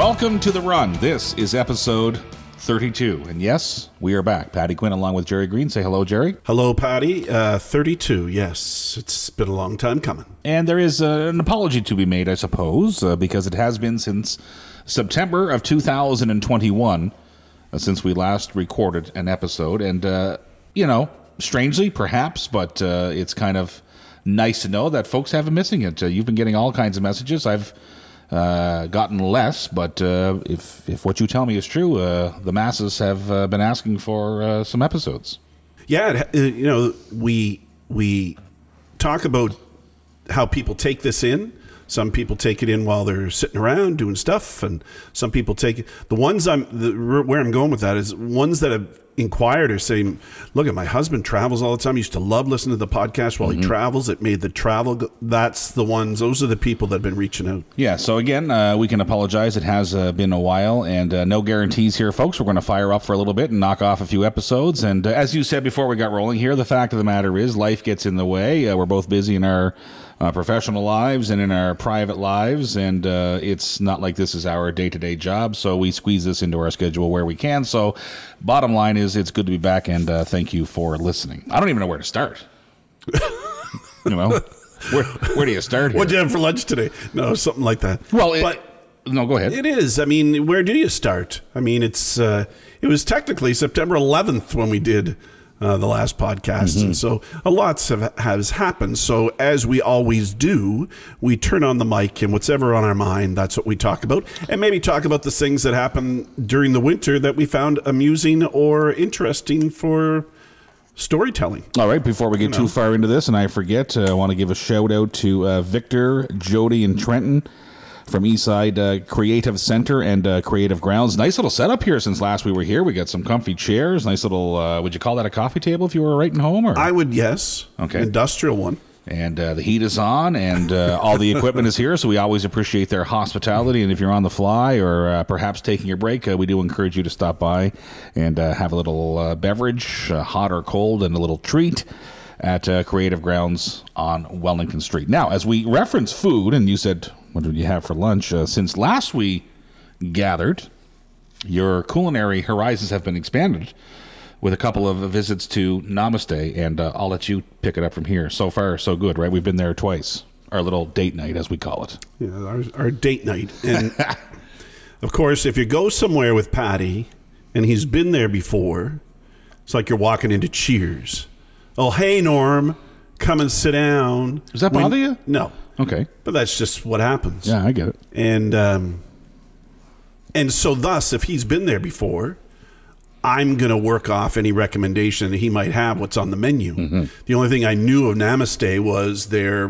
Welcome to the run. This is episode 32. And yes, we are back. Patty Quinn along with Jerry Green. Say hello, Jerry. Hello, Patty. Uh, 32, yes. It's been a long time coming. And there is uh, an apology to be made, I suppose, uh, because it has been since September of 2021 uh, since we last recorded an episode. And, uh, you know, strangely, perhaps, but uh, it's kind of nice to know that folks have been missing it. Uh, you've been getting all kinds of messages. I've uh, gotten less, but uh, if if what you tell me is true, uh, the masses have uh, been asking for uh, some episodes. Yeah, you know, we we talk about how people take this in. Some people take it in while they're sitting around doing stuff, and some people take it. The ones I'm the, where I'm going with that is ones that have inquired are saying, "Look, at my husband travels all the time. He used to love listening to the podcast while he travels. It made the travel. Go, that's the ones. Those are the people that have been reaching out. Yeah, so again, uh, we can apologize. It has uh, been a while, and uh, no guarantees here, folks. We're going to fire up for a little bit and knock off a few episodes. And uh, as you said before we got rolling here, the fact of the matter is life gets in the way. Uh, we're both busy in our uh, professional lives and in our private lives, and uh, it's not like this is our day to day job. So we squeeze this into our schedule where we can. So, bottom line is, it's good to be back, and uh, thank you for listening. I don't even know where to start. you know, where, where do you start? Here? What did you have for lunch today? No, something like that. Well, it, but no, go ahead. It is. I mean, where do you start? I mean, it's uh, it was technically September 11th when we did uh, the last podcast, and so a lot have, has happened. So as we always do, we turn on the mic and whatever on our mind, that's what we talk about, and maybe talk about the things that happened during the winter that we found amusing or interesting for storytelling. All right, before we get too far into this, and I forget, uh, I want to give a shout out to uh, Victor, Jody, and Trenton from Eastside uh, Creative Center and uh, Creative Grounds. Nice little setup here since last we were here. We got some comfy chairs, nice little, uh, would you call that a coffee table if you were writing home? Or? I would yes, Okay. industrial one. and uh, the heat is on, and uh, all the equipment is here. So we always appreciate their hospitality. And if you're on the fly or uh, perhaps taking your break, uh, we do encourage you to stop by and uh, have a little uh, beverage, uh, hot or cold, and a little treat at uh, Creative Grounds on Wellington Street. Now, as we reference food, and you said, "What did you have for lunch?" Uh, since last we gathered, your culinary horizons have been expanded with a couple of visits to Namaste, and uh, I'll let you pick it up from here. So far, so good, right? We've been there twice. Our little date night, as we call it. Yeah, our, our date night. And of course, if you go somewhere with Patty and he's been there before, it's like you're walking into Cheers. Oh, hey, Norm, come and sit down. Does that bother you? No, Okay. but that's just what happens. Yeah, I get it. And um, and so, thus, if he's been there before, I'm going to work off any recommendation that he might have. What's on the menu? Mm-hmm. The only thing I knew of Namaste was their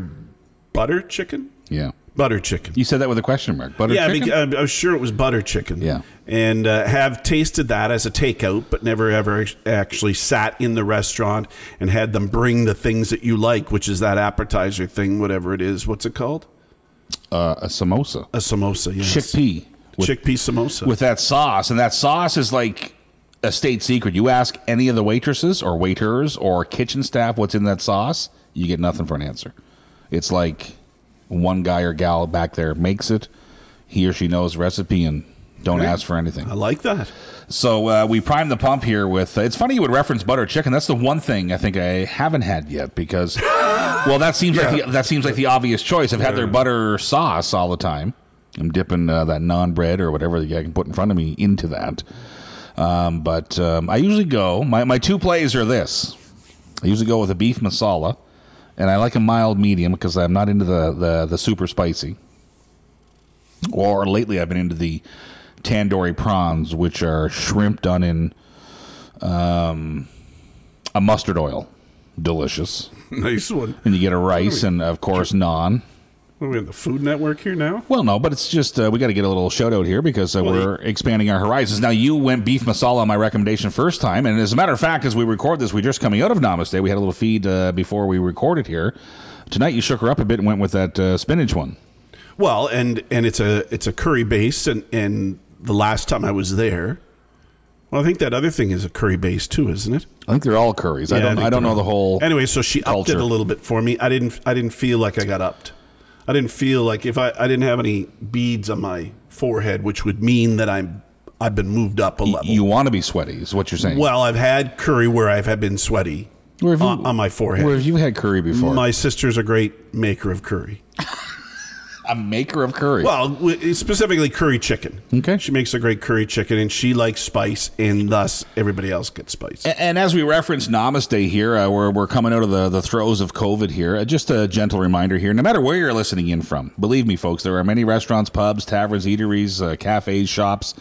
butter chicken. Yeah. Butter chicken. You said that with a question mark. Butter yeah, chicken? bec- I was sure it was butter chicken. Yeah. and uh, have tasted that as a takeout, but never ever actually sat in the restaurant and had them bring the things that you like, which is that appetizer thing, whatever it is. What's it called? uh, a samosa. A samosa. Yes. Chickpea. With, Chickpea samosa. with that sauce. And that sauce is like a state secret. You ask any of the waitresses or waiters or kitchen staff what's in that sauce, you get nothing for an answer. It's like one guy or gal back there makes it. He or she knows the recipe and don't ask for anything. I like that. So uh, we primed the pump here with. Uh, it's funny you would reference butter chicken. That's the one thing I think I haven't had yet because, well, that seems like the, that seems like the obvious choice. I've had their butter sauce all the time. I'm dipping uh, that naan bread or whatever I can put in front of me into that. Um, but um, I usually go. My my two plays are this. I usually go with a beef masala, and I like a mild medium because I'm not into the the, the super spicy. Or lately, I've been into the tandoori prawns, which are shrimp done in um, a mustard oil. Delicious. Nice one. And you get a rice and, of course, naan. What are we on the Food Network here now? Well, no, but it's just uh, we got to get a little shout out here because uh, we're expanding our horizons. Now, you went beef masala on my recommendation first time, and as a matter of fact, as we record this, we're just coming out of Namaste. We had a little feed uh, before we recorded here. Tonight, you shook her up a bit and went with that uh, spinach one. Well, and and it's a it's a curry base, and and the last time I was there, well, I think that other thing is a curry base too, isn't it? I think they're all curries. I don't. think I, don't know the whole. Anyway, so she upped culture. it a little bit for me. I didn't I didn't feel like I got upped. I didn't feel like if I I didn't have any beads on my forehead, which would mean that I'm I've been moved up a level. You want to be sweaty, is what you're saying. well, I've had curry where I've had been sweaty Where have you- on, on my forehead. Where have you had curry before? my sister's a great maker of curry. a maker of curry. Well, specifically curry chicken. Okay. She makes a great curry chicken, and she likes spice, and thus everybody else gets spice. A- And as we reference Namaste here, uh, we're, we're coming out of the, the throes of COVID here. Uh, just a gentle reminder here no matter where you're listening in from, believe me, folks, there are many restaurants, pubs, taverns, eateries, uh, cafes, shops.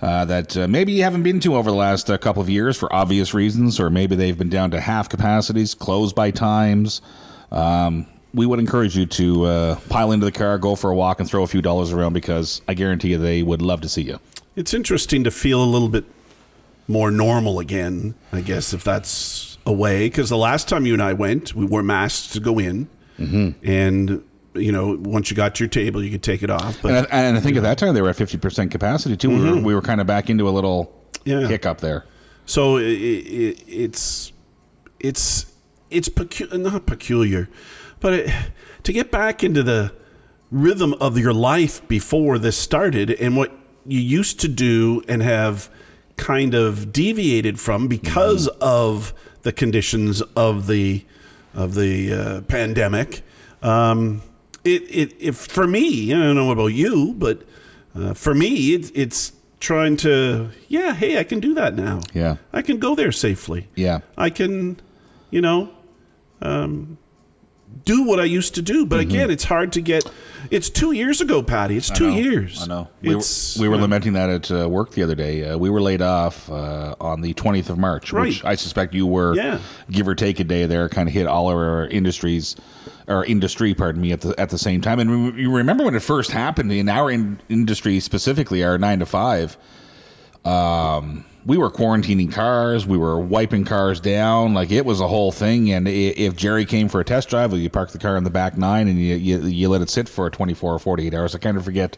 Uh, that uh, maybe you haven't been to over the last uh, couple of years for obvious reasons, or maybe they've been down to half capacities, closed by times. Um, we would encourage you to uh, pile into the car, go for a walk, and throw a few dollars around because I guarantee you they would love to see you. It's interesting to feel a little bit more normal again, I guess, if that's a way. Because the last time you and I went, we wore masks to go in. Mm-hmm. And, you know, once you got to your table, you could take it off. But And I, and I think at that time they were at fifty percent capacity too. We were we were kind of back into a little Yeah. hiccup there. So i i it's it's it's pecu- not peculiar, but it, to get back into the rhythm of your life before this started and what you used to do and have kind of deviated from because of the conditions of the of the uh, pandemic. Um, it, it if for me, I don't know about you, but uh, for me, it's it's trying to yeah, hey, I can do that now. Yeah. I can go there safely. Yeah. I can, you know, um, do what I used to do. But again, it's hard to get. It's two years ago, Patty. It's two Mm-hmm. I years. I know. We were, we were uh, lamenting that at uh, work the other day. Uh, we were laid off uh, on the 20th of March, which I suspect you were, Yeah. give or take a day there, kind of hit all of our industries, or industry, pardon me, at the at the same time. And you remember when it first happened in our in- industry specifically, our nine to five. Um, we were quarantining cars. We were wiping cars down. Like it was a whole thing. And if Jerry came for a test drive, well, you park the car in the back nine and you, you, you let it sit for 24 or 48 hours. I kind of forget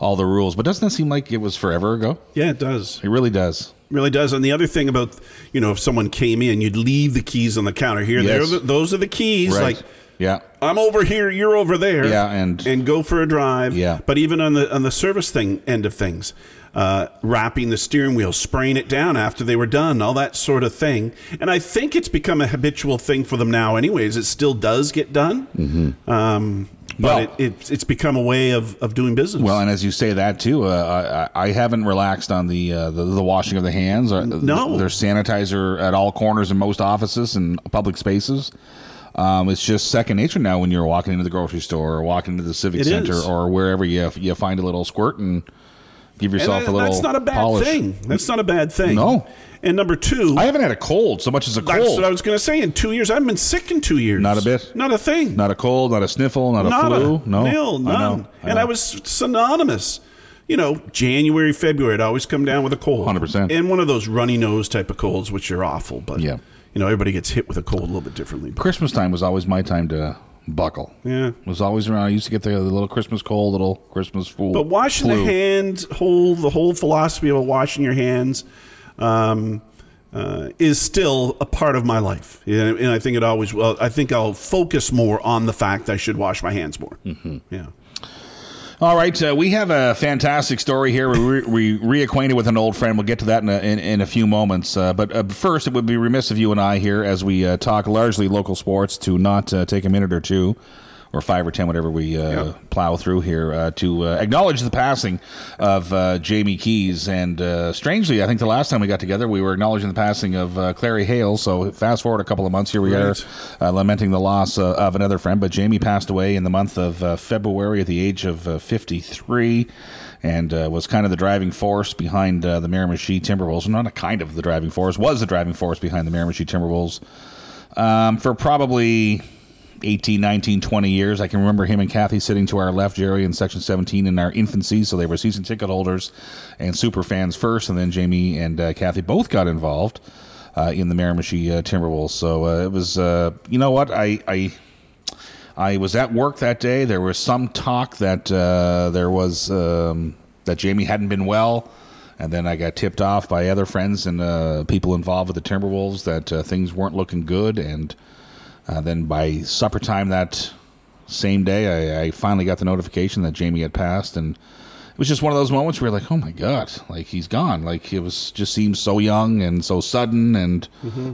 all the rules, but doesn't it seem like it was forever ago? Yeah, it does. It really does. really does. And the other thing about, you know, if someone came in, you'd leave the keys on the counter. Here, Yes. there, those are the keys. Right. Like, yeah. I'm over here, you're over there. Yeah, and- and go for a drive. Yeah. But even on the on the service thing end of things, uh, wrapping the steering wheel, spraying it down after they were done, all that sort of thing. And I think it's become a habitual thing for them now. Anyways, it still does get done. Mm-hmm. Um, but Well- it, it's it's become a way of, of doing business. Well, and as you say that too, uh, I, I haven't relaxed on the, uh, the the washing of the hands. Uh, No. there's sanitizer at all corners in most offices and public spaces. Um, it's just second nature now when you're walking into the grocery store or walking into the civic It center is. or wherever you you find a little squirt and give yourself that- a little. that's not a bad polish. thing. That's not a bad thing. No. And number two, I haven't had a cold so much as a that's cold. what I was going to say. In two years, I haven't been sick in two years. Not a bit? Not a thing. not a cold, not a sniffle, not a flu. a no, nil, I none. know, and I was synonymous. You know, January, February, I'd always come down with a cold. 100%. And one of those runny nose type of colds, which are awful. But, Yeah. you know, everybody gets hit with a cold a little bit differently. Christmas time was always my time to buckle. Yeah. It was always around. I used to get the, the little Christmas cold, little Christmas fool. But washing flu. the hands, whole the whole philosophy of washing your hands, um, uh, is still a part of my life, and, and I think it always. Well, I think I'll focus more on the fact I should wash my hands more. Mm-hmm. Yeah. All right, uh, we have a fantastic story here. We, re- we reacquainted with an old friend. We'll get to that in a, in, in a few moments. Uh, but uh, first, it would be remiss of you and I here as we uh, talk largely local sports to not uh, take a minute or two, or five or ten, whatever we uh, Yeah. plow through here, uh, to uh, acknowledge the passing of uh, Jamie Keys. And uh, strangely, I think the last time we got together, we were acknowledging the passing of uh, Clary Hale. So fast forward a couple of months, here we Right. are uh, lamenting the loss uh, of another friend. But Jamie passed away in the month of uh, February at the age of uh, 53 and uh, was kind of the driving force behind uh, the Miramichi Timberwolves. Not a kind of the driving force, was the driving force behind the Miramichi Timberwolves um, for probably 18, 19, 20 years. I can remember him and Kathy sitting to our left, Jerry, in Section 17 in our infancy. So they were season ticket holders and super fans first. And then Jamie and uh, Kathy both got involved uh, in the Miramichi uh, Timberwolves. So uh, it was, uh, you know what? I. I I was at work that day. There was some talk that uh, there was um, that Jamie hadn't been well, and then I got tipped off by other friends and uh, people involved with the Timberwolves that uh, things weren't looking good. And uh, then by supper time that same day, I, I finally got the notification that Jamie had passed, and it was just one of those moments where you're like, oh my god, like he's gone. Like it was just seems so young and so sudden and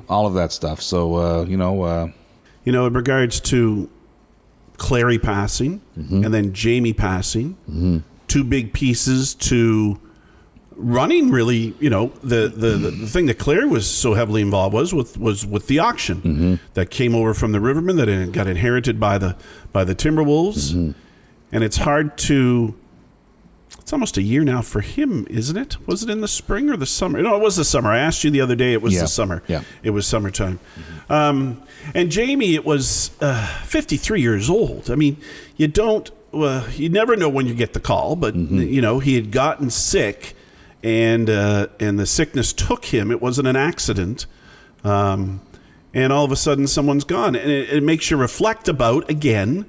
all of that stuff. So uh, you know, uh, You know, in regards to Clary passing and then Jamie passing, two big pieces to running really you know the, the, the, thing that Claire was so heavily involved was with was with the auction that came over from the Rivermen that got inherited by the by the Timberwolves and it's hard to it's almost a year now for him, isn't it? Was it in the spring or the summer? No, it was the summer. I asked you the other day. It was Yeah. the summer. Yeah. It was summertime. Um, and Jamie, it was uh, 53 years old. I mean, you don't, uh, you never know when you get the call, but, you know, he had gotten sick and, uh, and the sickness took him. It wasn't an accident. Um, and all of a sudden, someone's gone. And it, it makes you reflect about, again,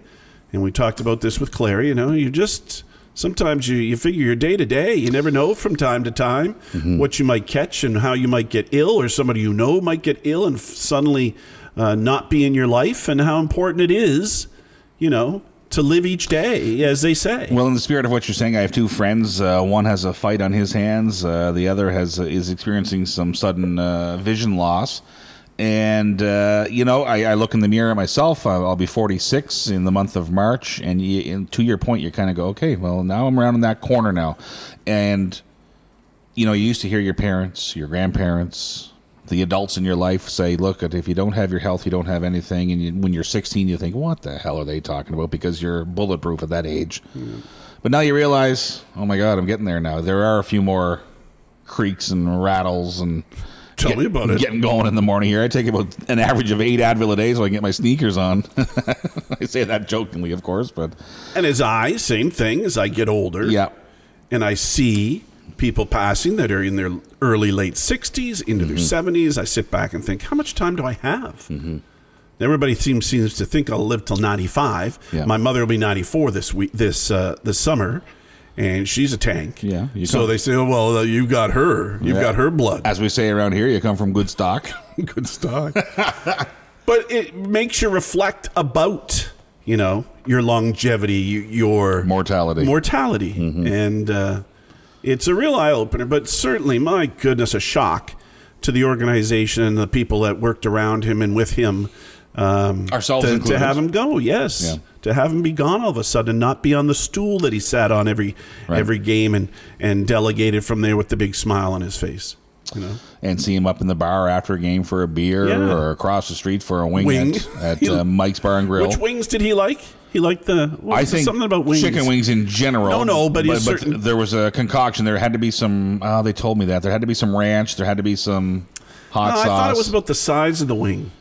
and we talked about this with Claire, you know, you just sometimes you, you figure your day to day. You never know from time to time what you might catch and how you might get ill, or somebody you know might get ill and f- suddenly uh, not be in your life, and how important it is, you know, to live each day, as they say. Well, in the spirit of what you're saying, I have two friends. Uh, one has a fight on his hands. Uh, the other has uh, is experiencing some sudden uh, vision loss. And uh, you know, I, I look in the mirror myself. I'll, I'll be 46 in the month of March. And, you, and to your point, you kind of go, okay, well, now I'm around in that corner now. And you know, you used to hear your parents, your grandparents, the adults in your life say, "Look, if you don't have your health, you don't have anything." And you, when you're 16, you think, "What the hell are they talking about?" Because you're bulletproof at that age. But now you realize, oh my God, I'm getting there now. There are a few more creaks and rattles and Tell me about it. Getting going in the morning here. I take about an average of eight Advil a day so I can get my sneakers on. I say that jokingly, of course, but And as I, same thing, as I get older, yeah. and I see people passing that are in their early late 60s into their Mm-hmm. 70s, I sit back and think, how much time do I have? Mm-hmm. Everybody seems seems to think I'll live till 95. Yeah. My mother will be 94 this week this uh, this summer, and she's a tank. Yeah, you So they say, oh, well, uh, you got her. You've Yeah. got her blood. As we say around here, you come from good stock. Good stock. but it makes you reflect about, you know, your longevity, your Mortality. mortality, and uh, it's a real eye opener. But certainly, my goodness, a shock to the organization and the people that worked around him and with him. Um, Ourselves to, to have him go, yes, Yeah. to have him be gone all of a sudden, not be on the stool that he sat on every Right. every game and and delegated from there with the big smile on his face. You know, and see him up in the bar after a game for a beer Yeah. or across the street for a wing, Wing. at, at uh, Mike's Bar and Grill. which wings did he like? He liked the I think something about wings. chicken wings in general. No, no, but he's certain- there was a concoction. There had to be some. Oh, they told me that there had to be some ranch. There had to be some hot No, sauce. I thought it was about the size of the wing.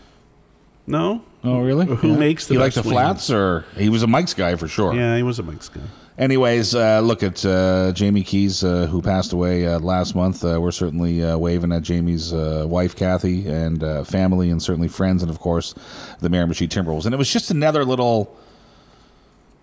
No. Oh, really? Who makes the He liked the flats, or he was a Mike's guy for sure. Yeah, he was a Mike's guy. Anyways, uh, look at uh, Jamie Keys, uh, who passed away uh, last month. Uh, we're certainly uh, waving at Jamie's uh, wife, Kathy, and uh, family, and certainly friends, and of course, the Miramichi Timberwolves. And it was just another little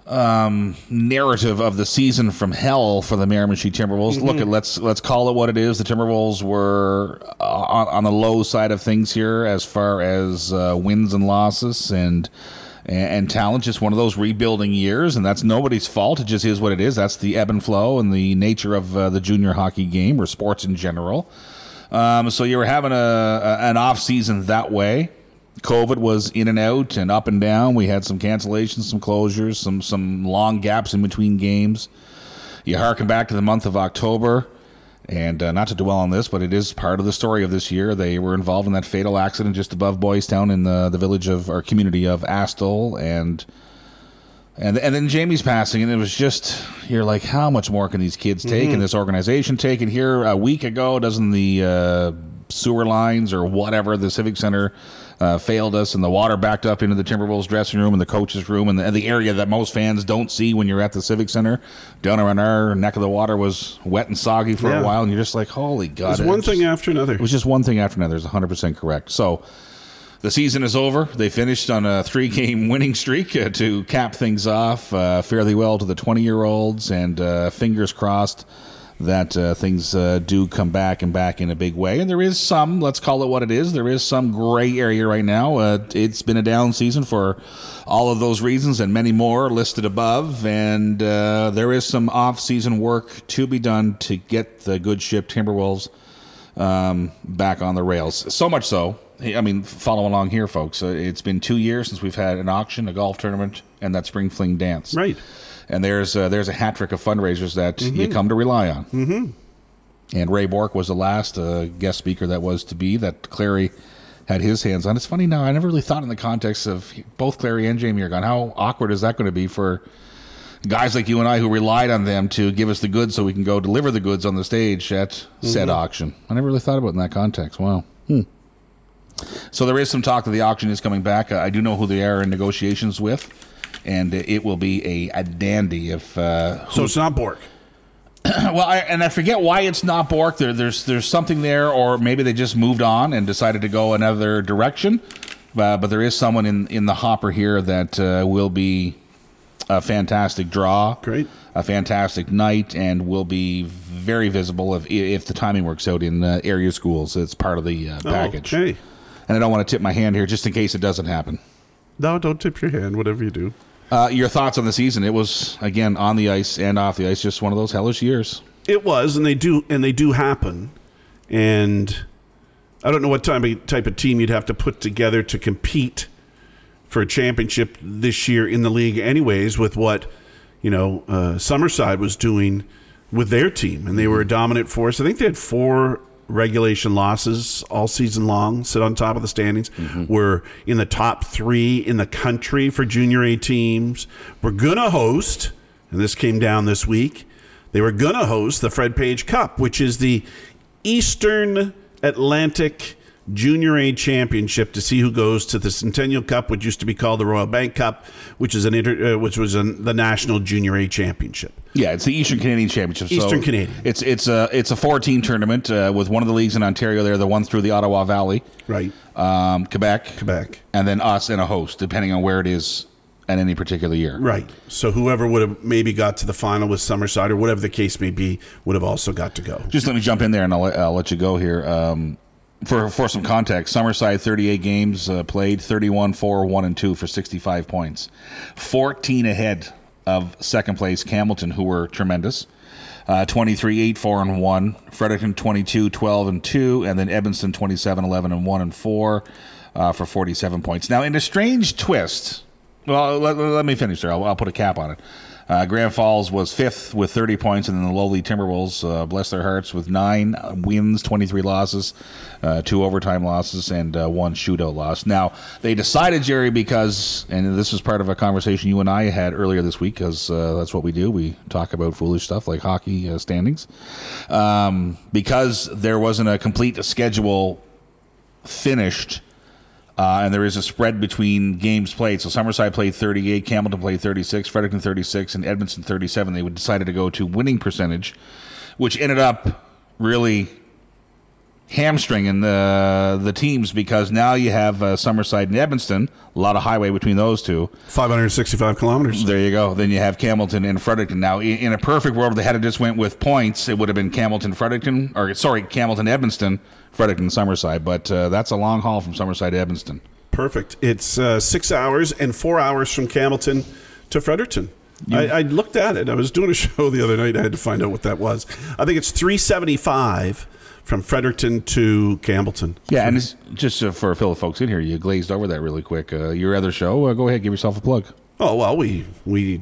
um, narrative of the season from hell for the Miramichi Timberwolves. Look at let's let's call it what it is. The Timberwolves were on, on the low side of things here as far as uh, wins and losses and and, and talent. Just one of those rebuilding years, and that's nobody's fault. It just is what it is. That's the ebb and flow and the nature of uh, the junior hockey game or sports in general. Um, so you were having a, a an off season that way. COVID was in and out and up and down. We had some cancellations, some closures, some some long gaps in between games. You harken back to the month of October, and uh, not to dwell on this, but it is part of the story of this year. They were involved in that fatal accident just above Boiestown in the the village of our community of Astle, and and and then Jamie's passing, and it was just you're like, how much more can these kids take, and this organization take? And here a week ago, doesn't the uh, sewer lines or whatever the civic center uh, failed us, and the water backed up into the Timberwolves dressing room and the coaches' room, and the, and the area that most fans don't see when you're at the civic center. Down around our neck of the water was wet and soggy for Yeah. a while, and you're just like, holy god! It's one it's thing just- after another. it was just one thing after another. Is 100 percent correct. So the season is over. They finished on a three-game winning streak uh, to cap things off uh, fairly well to the 20-year-olds, and uh, fingers crossed. That uh, things uh, do come back and back in a big way. And there is some, let's call it what it is, there is some gray area right now. Uh, it's been a down season for all of those reasons and many more listed above. And uh, there is some off season work to be done to get the good ship Timberwolves um, back on the rails. So much so. I mean, follow along here, folks. Uh, it's been two years since we've had an auction, a golf tournament, and that spring fling dance. Right. And there's uh, there's a hat trick of fundraisers that you come to rely on. Mm-hmm. And Ray Bourque was the last uh, guest speaker that was to be that Clary had his hands on. It's funny now. I never really thought in the context of both Clary and Jamie are gone. How awkward is that going to be for guys like you and I who relied on them to give us the goods so we can go deliver the goods on the stage at said auction? I never really thought about it in that context. Wow. Hmm. So there is some talk that the auction is coming back. I do know who they are in negotiations with, and it will be a, a dandy if uh, So it's not Bourque. well, I, and I forget why it's not Bourque. There, there's there's something there, or maybe they just moved on and decided to go another direction. Uh, but there is someone in in the hopper here that uh, will be a fantastic draw, Great. a fantastic night, and will be very visible if if the timing works out in uh, area schools. It's part of the uh, package. Okay. And I don't want to tip my hand here just in case it doesn't happen. No, don't tip your hand, whatever you do. Uh, your thoughts on the season? It was again on the ice and off the ice, just one of those hellish years. It was, and they do, and they do happen. And I don't know what type of, type of team you'd have to put together to compete for a championship this year in the league, anyways. With what you know, uh, Summerside was doing with their team, and they were a dominant force. I think they had four regulation losses all season long. Sit on top of the standings. Mm-hmm. We're in the top three in the country for junior A teams. We're gonna host, and this came down this week. They were going to host the Fred Page Cup, which is the Eastern Atlantic Junior A Championship to see who goes to the Centennial Cup, which used to be called the Royal Bank Cup, which is an inter, uh, which was an, the National Junior A Championship. Yeah, it's the Eastern Canadian Championship. so Eastern Canadian. It's it's a it's a four team tournament uh, with one of the leagues in Ontario. There, the one through the Ottawa Valley, Right. um, Quebec, Quebec. and then us and a host, depending on where it is at any particular year. Right. So whoever would have maybe got to the final with Summerside or whatever the case may be would have also got to go. Just let me jump in there and I'll, let- I'll let you go here. Um, for for some context, Summerside 38 games uh, played, 31 4 1 and 2 for 65 points. 14 ahead of second place Campbellton who were tremendous. Uh, 23 8 4 and 1. Fredericton 22 12 and 2 and then Edmundston 27 11 and 1 and 4 uh, for 47 points. Now in a strange twist, well, let, let me finish there. I'll, I'll put a cap on it. Uh, Grand Falls was fifth with 30 points, and then the lowly Timberwolves, uh, bless their hearts, with nine wins, 23 losses, uh, two overtime losses, and uh, one shootout loss. Now, they decided, Jerry, because, and this was part of a conversation you and I had earlier this week, because uh, that's what we do. We talk about foolish stuff like hockey uh, standings. Um, because there wasn't a complete schedule finished uh, and there is a spread between games played. So Summerside played 38, Campbellton played 36, Fredericton 36, and Edmundston 37. They decided to go to winning percentage, which ended up really hamstringing the the teams because now you have uh, Summerside and Edmundston, a lot of highway between those two. 565 kilometers. There you go. Then you have Campbellton and Fredericton. Now, in a perfect world, if they had just went with points, it would have been Campbellton, Fredericton, or sorry, Campbellton, Edmundston, Fredericton, Summerside. But uh, that's a long haul from Summerside to Edmundston. Perfect. It's uh, six hours and four hours from Campbellton to Fredericton. I, I looked at it. I was doing a show the other night. I had to find out what that was. I think it's 375 from Fredericton to Campbellton. Yeah, and it's just uh, for Phil folks in here, you glazed over that really quick. Uh, your other show, uh, go ahead, give yourself a plug. Oh well, we we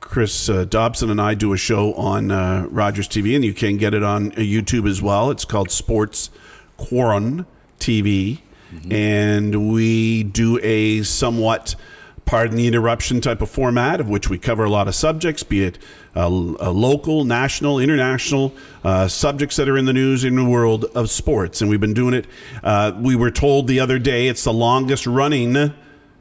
Chris uh, Dobson and I do a show on uh, Rogers TV, and you can get it on uh, YouTube as well. It's called Sports Quaron TV, and we do a somewhat pardon the interruption type of format of which we cover a lot of subjects, be it uh, uh, local, national, international uh, subjects that are in the news in the world of sports. And we've been doing it. Uh, we were told the other day it's the longest running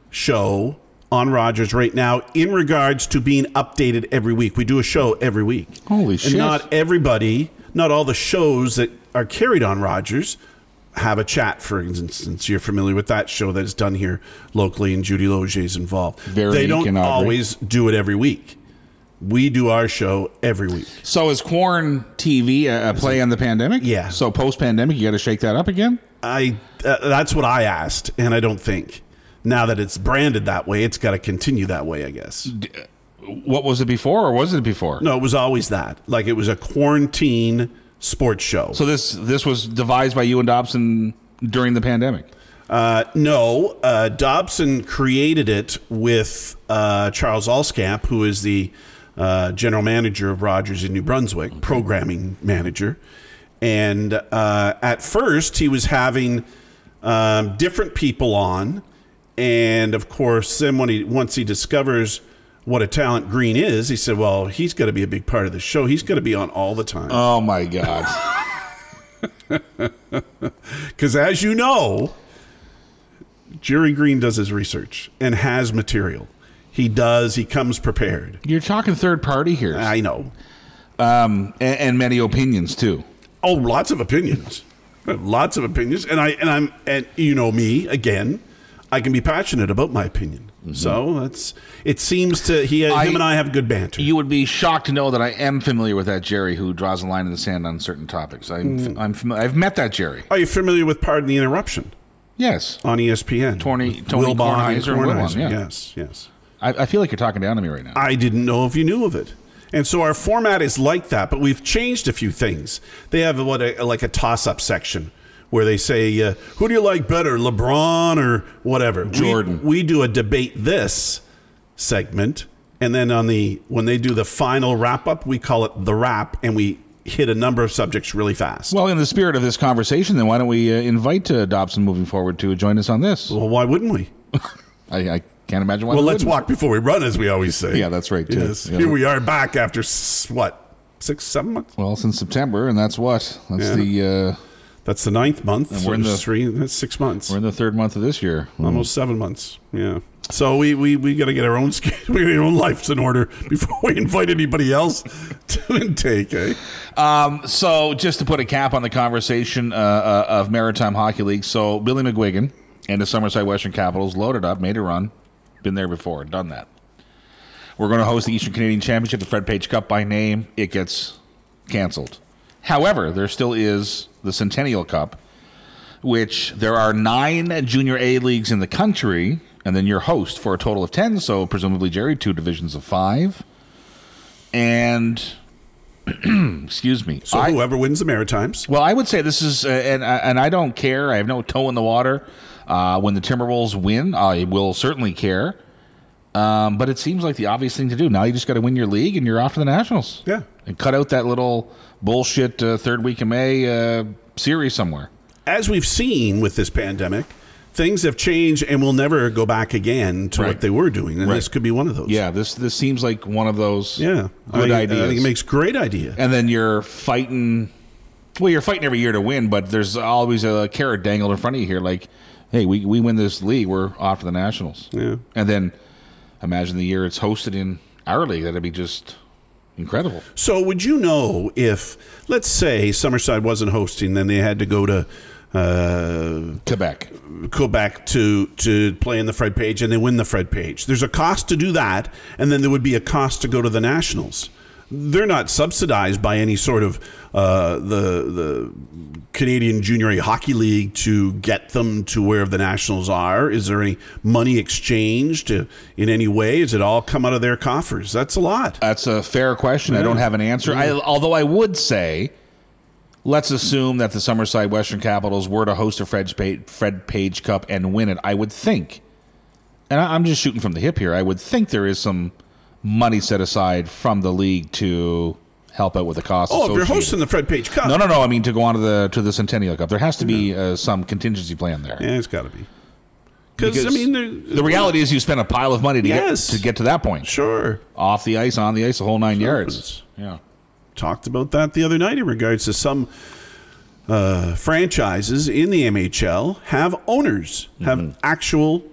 show on Rogers right now in regards to being updated every week. We do a show every week. Holy and shit. And not everybody, not all the shows that are carried on Rogers have a chat, for instance. You're familiar with that show that is done here locally and Judy Loge is involved. Veronique they don't always do it every week. We do our show every week. So is Corn TV a, a play on the pandemic? Yeah. So post pandemic, you got to shake that up again. I uh, that's what I asked, and I don't think now that it's branded that way, it's got to continue that way. I guess. What was it before, or was it before? No, it was always that. Like it was a quarantine sports show. So this this was devised by you and Dobson during the pandemic. Uh, no, uh, Dobson created it with uh, Charles Alskamp, who is the uh, general manager of Rogers in New Brunswick, programming manager. And uh, at first, he was having um, different people on, and of course, then when he once he discovers what a talent Green is, he said, "Well, he's got to be a big part of the show. He's got to be on all the time." Oh my God! Because as you know, Jerry Green does his research and has material. He does. He comes prepared. You're talking third party here, I know. um, and, and many opinions too. Oh, lots of opinions. lots of opinions. And I and I'm and you know me again. I can be passionate about my opinion. Mm-hmm. So that's. It seems to he uh, I- him and I have good banter. You would be shocked to know that I am familiar with that Jerry who draws a line in the sand on certain topics. I'm, mm. I'm familiar. I've met that Jerry. Are you familiar with Pardon the Interruption Yes, on ESPN? Tony- Tony and Kornheiser Kornheiser. yeah. Yes, yes. I, I feel like you're talking down to me right now. I didn't know if you knew of it. And so our format is like that, but we've changed a few things. They have what a, like a toss-up section where they say, uh, "Who do you like better, LeBron or whatever?" We- Jordan. We, do a debate this segment, and then on the when they do the final wrap-up, we call it the wrap, and we hit a number of subjects really fast. well, in the spirit of this conversation, then why don't we uh, invite uh, Dobson moving forward to join us on this? Well, why wouldn't we? I, I can't imagine why. Well, let's walk before we run, as we always say. Yeah, that's right, too. Yes. Yeah. Here we are back after s- what six, seven months. Well, since September, and that's what that's Yeah. the uh, That's the ninth month. And we're in the- three. That's six months. we're in the third month of this year. almost seven months. Yeah. So we we, we got to get our own we get our own lives in order before we invite anybody else to intake. Eh? Um, so, just to put a cap on the conversation uh, uh, of Maritime Hockey League, so Billy McGuigan and the Summerside Western Capitals loaded up, made a run, been there before, done that. We're going to host the Eastern Canadian Championship, the Fred Page Cup by name. It gets canceled. However, there still is the Centennial Cup, which there are nine junior A leagues in the country, and then your host for a total of 10. So, presumably, Jerry, two divisions of five. And, excuse me. So I- whoever wins the Maritimes, well, I would say this is, uh, and and I don't care. I have no toe in the water. Uh, when the Timberwolves win, I will certainly care. Um, but it seems like the obvious thing to do. Now you just got to win your league, and you're off to the Nationals. Yeah. and cut out that little bullshit uh, third week of May uh, series somewhere. as we've seen with this pandemic, things have changed and will never go back again to Right. what they were doing. And Right. this could be one of those. Yeah, this this seems like one of those. Yeah. good I, ideas. I think it makes great idea. and then you're fighting. Well, you're fighting every year to win, but there's always a carrot dangled in front of you here. Like, hey, we we win this league, we're off to the Nationals. Yeah. And then imagine the year it's hosted in our league. That'd be just incredible. So, would you know if, let's say, Summerside wasn't hosting, then they had to go to uh, Quebec. Quebec to to play in the Fred Page, and they win the Fred Page. There's a cost to do that, and then there would be a cost to go to the Nationals. They're not subsidized by any sort of uh, the the Canadian Junior A Hockey League to get them to where the Nationals are. Is there any money exchanged in any way? Is it all come out of their coffers? That's a lot. That's a fair question. I don't have an answer. I, although I would say, let's assume that the Summerside Western Capitals were to host a Fred Page, Fred Page Cup and win it. I would think, and I, I'm just shooting from the hip here. I would think there is some money set aside from the league to help out with the costs. Oh, if you're hosting the Fred Page Cup, No, no, no. I mean to go on to the to the Centennial Cup. There has to be uh, some contingency plan there. yeah, it's got to be. Because I mean, the reality is you spend a pile of money to Yes. get to get to that point. sure. Off the ice, on the ice, the whole nine yards. Yeah. talked about that the other night in regards to some uh, franchises in the MHL have owners, have actual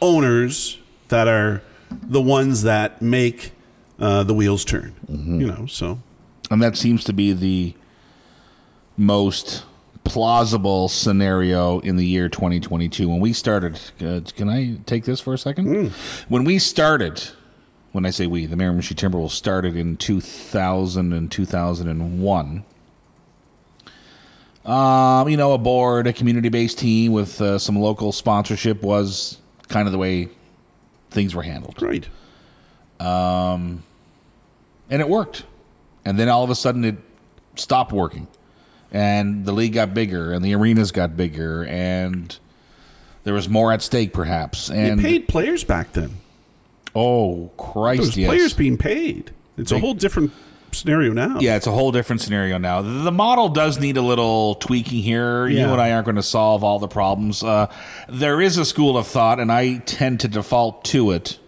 owners that are the ones that make uh, the wheels turn. You know, so And that seems to be the most plausible scenario in the year 2022. When we started, uh, can I take this for a second? When we started when I say we, the Miramichi Timberwolves started in 2000 and 2001. Um, you know, a board, a community-based team with uh, some local sponsorship was kind of the way things were handled, Right. Um, and it worked. And then all of a sudden, it stopped working, and the league got bigger, and the arenas got bigger, and there was more at stake, perhaps. They And paid players back then. oh Christ, was yes. players being paid. It's a whole different scenario now. Yeah, it's a whole different scenario now. The model does need a little tweaking here. You and I aren't going to solve all the problems. Uh, there is a school of thought, and I tend to default to it.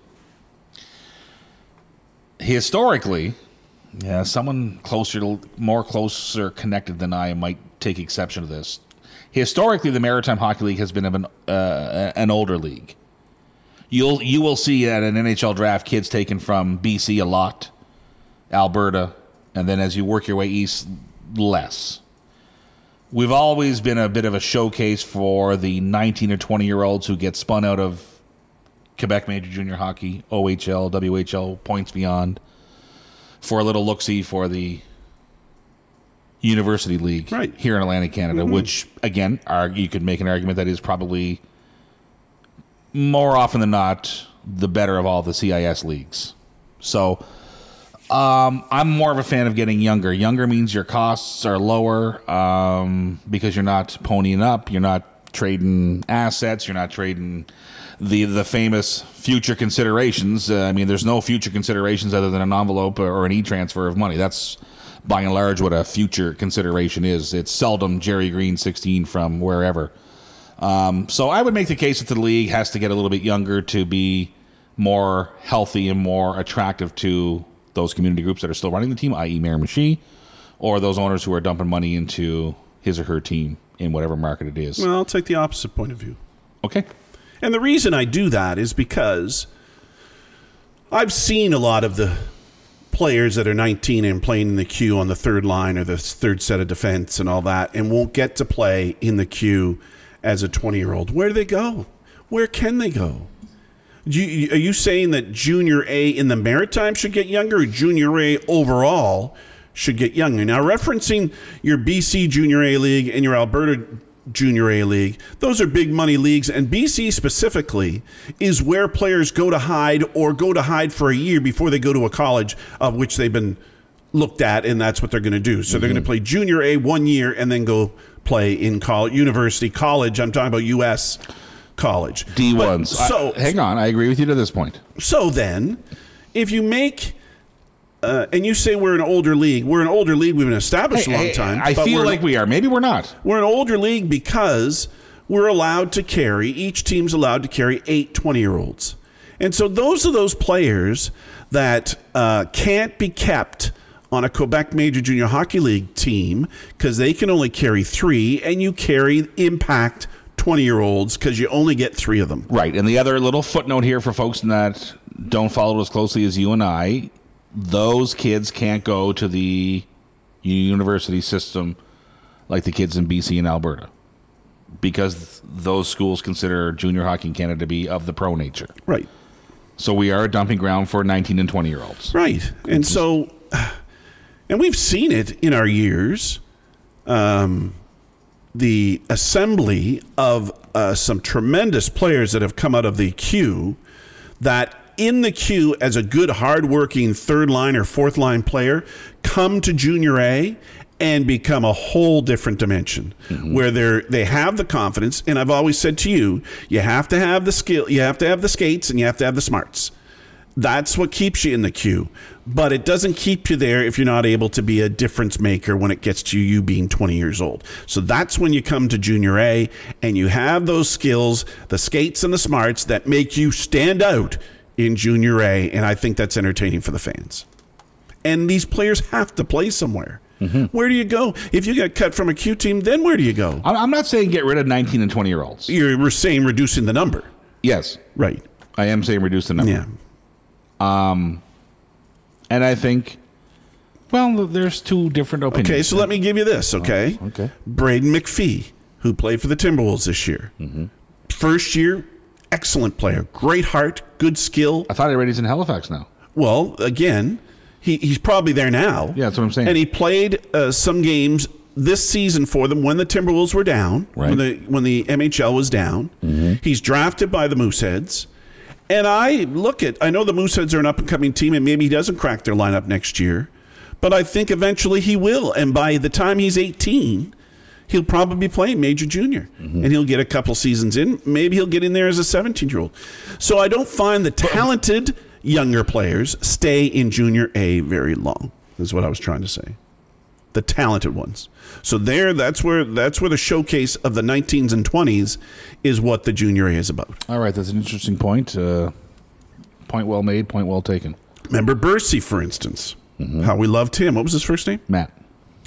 Historically, yeah, someone closer, to, more closer connected than I might take exception to this. Historically, the Maritime Hockey League has been of an uh, an older league. You'll you will see at an NHL draft kids taken from BC a lot. Alberta, and then as you work your way east, less. We've always been a bit of a showcase for the 19 or 20 year olds who get spun out of Quebec Major Junior Hockey, OHL, WHL, points beyond, for a little look see for the University League Right. here in Atlantic Canada, mm-hmm. which, again, are, you could make an argument that is probably more often than not the better of all the CIS leagues. So, um, I'm more of a fan of getting younger. Younger means your costs are lower um, because you're not ponying up. You're not trading assets. You're not trading the the famous future considerations. Uh, I mean, there's no future considerations other than an envelope or an e-transfer of money. That's by and large what a future consideration is. It's seldom Jerry Green 16 from wherever. Um, so I would make the case that the league has to get a little bit younger to be more healthy and more attractive to those community groups that are still running the team, i.e., Mayor Miramichi, or those owners who are dumping money into his or her team in whatever market it is. Well, I'll take the opposite point of view. Okay. And the reason I do that is because I've seen a lot of the players that are 19 and playing in the queue on the third line or the third set of defense and all that and won't get to play in the queue as a 20 year old. Where do they go? Where can they go? Do you, are you saying that junior A in the Maritime should get younger or junior A overall should get younger? Now, referencing your BC Junior A League and your Alberta Junior A League, those are big money leagues, and BC specifically is where players go to hide or go to hide for a year before they go to a college of which they've been looked at, and that's what they're going to do. So they're going to mm-hmm. play Junior A one year and then go play in college, university, college. I'm talking about U.S. college. D But- ones. So hang on, I agree with you to this point. so then, if you make, uh, and you say we're an older league, we're an older league. We've been established a long Hey, time. I but feel like we are. Maybe we're not. we're an older league because we're allowed to carry. Each team's allowed to carry eight 20 year olds, and so those are those players that uh, can't be kept on a Quebec Major Junior Hockey League team because they can only carry three, and you carry impact 20 year olds because you only get three of them. Right. And the other little footnote here for folks that don't follow it as closely as you and I, those kids can't go to the university system like the kids in BC and Alberta because those schools consider junior hockey in Canada to be of the pro nature. Right. So we are a dumping ground for 19 and 20 year olds. Right. And so, and we've seen it in our years, um, the assembly of uh, some tremendous players that have come out of the queue that in the queue as a good hardworking third line or fourth line player come to junior A and become a whole different dimension where they're they have the confidence. And I've always said to you you have to have the skill you have to have the skates and you have to have the smarts that's what keeps you in the queue. But it doesn't keep you there if you're not able to be a difference maker when it gets to you being 20 years old. So that's when you come to junior A and you have those skills, the skates and the smarts that make you stand out in junior A. And I think that's entertaining for the fans. And these players have to play somewhere. Mm-hmm. Where do you go? If you get cut from a Q team, then where do you go? I'm not saying get rid of 19 and 20 year olds. You're we're saying reducing the number. Yes, Right. I am saying reduce the number. Yeah. Um, and I think, well, there's two different opinions. Okay, so let me give you this, okay? okay. Braden McPhee, who played for the Timberwolves this year. Mm-hmm. First year, excellent player. Great heart, good skill. I thought already he's in Halifax now. Well, again, he, he's probably there now. Yeah, that's what I'm saying. And he played uh, some games this season for them when the Timberwolves were down, Right. when the when the MHL was down. Mm-hmm. He's drafted by the Mooseheads. And I look at I know the Mooseheads are an up and coming team and maybe he doesn't crack their lineup next year, but I think eventually he will. And by the time he's 18, he'll probably be playing major junior mm-hmm. and he'll get a couple seasons in. Maybe he'll get in there as a 17 year old. So I don't find the talented younger players stay in junior A very long, is what I was trying to say the talented ones. So there, that's where that's where the showcase of the 19s and 20s is what the junior A is about. All right, that's an interesting point. Uh, point well made. Point well taken. Remember Bursey, for instance, how we loved him. What was his first name? Matt.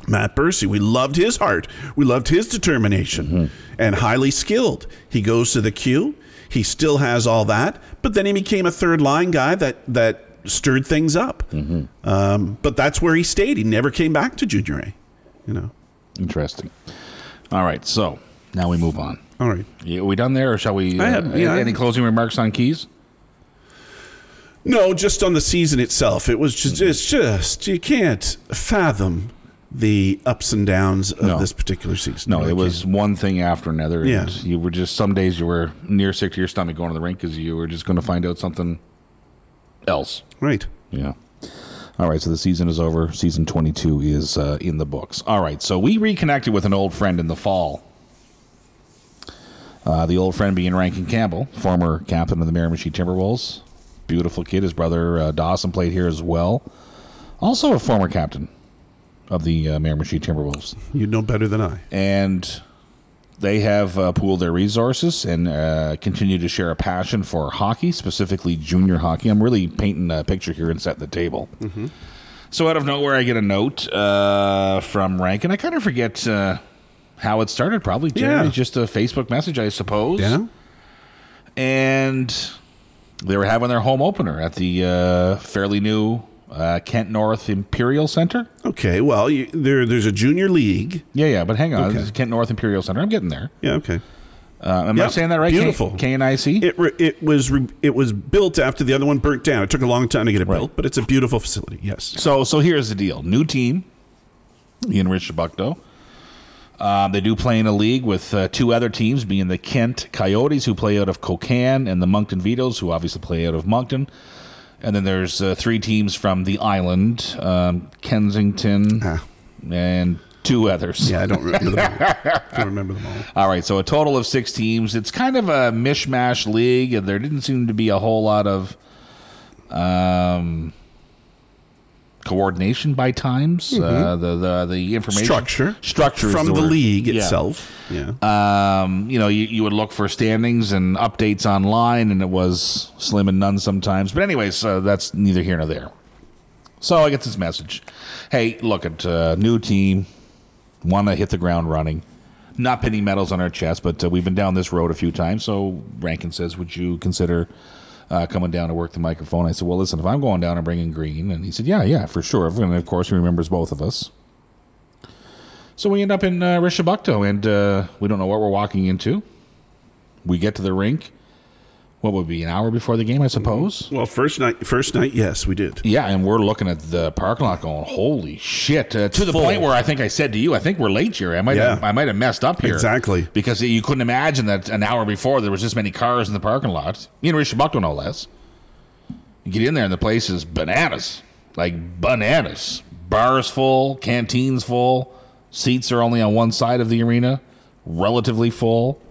Matt Bursey. We loved his heart. We loved his determination and highly skilled. He goes to the queue. He still has all that, but then he became a third line guy that that stirred things up. Um, but that's where he stayed. He never came back to junior A. You know. Interesting. All right, so now we move on. All right. Yeah, Are we done there, or shall we? I have- uh, yeah, any closing remarks on keys? No, just on the season itself. It was just, Mm-hmm. it's just you can't fathom the ups and downs of No. this particular season. No, it was one thing after another. and Yeah. you were just some days you were near sick to your stomach going to the rink because you were just going to find out something else. right. Yeah. All right, so the season is over. Season 22 is uh, in the books. All right, so we reconnected with an old friend in the fall. Uh, the old friend being Rankin Campbell, former captain of the Miramichi Timberwolves. Beautiful kid. His brother uh, Dawson played here as well. Also a former captain of the uh, Miramichi Timberwolves You know better than I. and they have uh, pooled their resources and uh, continue to share a passion for hockey, specifically junior hockey. I'm really painting a picture here and setting the table. So out of nowhere, I get a note uh, from Rank, and I kind of forget uh, how it started. Probably Yeah. just a Facebook message, I suppose. Yeah. And they were having their home opener at the uh, fairly new uh, Kent North Imperial Center. Okay. Well, you, there there's a junior league. Yeah, yeah, but hang on, Okay. this is Kent North Imperial Center. I'm getting there. Yeah. Okay. Uh, am I saying that right? beautiful. K and I C. It re, it was re, it was built after the other one burnt down. It took a long time to get it Right. built, but it's a beautiful facility. Yes. So, so here's the deal: new team in Richibucto. Um, they do play in a league with uh, two other teams, being the Kent Coyotes, who play out of Cocagne, and the Moncton Vitoes, who obviously play out of Moncton. And then there's uh, three teams from the island: um, Kensington Ah. and two others. Yeah, I don't remember them. All. don't remember them all. All right, so a total of six teams. It's kind of a mishmash league, and there didn't seem to be a whole lot of um, coordination by times. Uh, the the the information Mm-hmm. Structure. structure from the, word. league Yeah. itself. Yeah. Um, you know, you, you would look for standings and updates online, and it was slim and none sometimes. But anyways, uh, that's neither here nor there. So I get this message: Hey, look at uh, new team, want to hit the ground running. Not pinning medals on our chest, but uh, we've been down this road a few times. So Rankin says, "Would you consider uh, coming down to work the microphone?" I said, "Well, listen, if I'm going down and bringing green," and he said, "Yeah, yeah, for sure." And of course, he remembers both of us. So we end up in uh, Richibucto, and uh, we don't know what we're walking into. We get to the rink. What would be an hour before the game, I suppose? well, first night, first night, yes, we did. Yeah, and we're looking at the parking lot, going, "Holy shit!" Uh, to the Full. point where I think I said to you, "I think we're late here. I might, have, I might have messed up here." Exactly. because you couldn't imagine that an hour before there was this many cars in the parking lot. In Richibucto, no less. You get in there, and the place is bananas, like bananas. Bars full, canteens full, seats are only on one side of the arena, relatively full,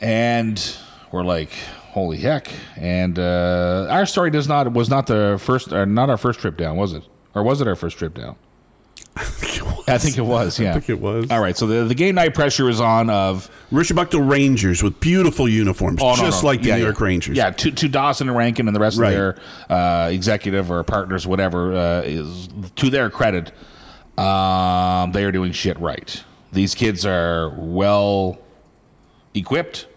and we're like, "Holy heck!" And uh, our story does not was not the first, or not our first trip down, was it? Or was it our first trip down? I think it was. Yeah, I think it was. All right, so the, the game night pressure is on of Richibucto Rangers with beautiful uniforms, Oh, no, just no. like the Yeah, New yeah. York Rangers. Yeah, to, to Dawson and Rankin and the rest Right. of their uh, executive or partners, whatever, uh, is to their credit, um, they are doing shit right. These kids are well equipped.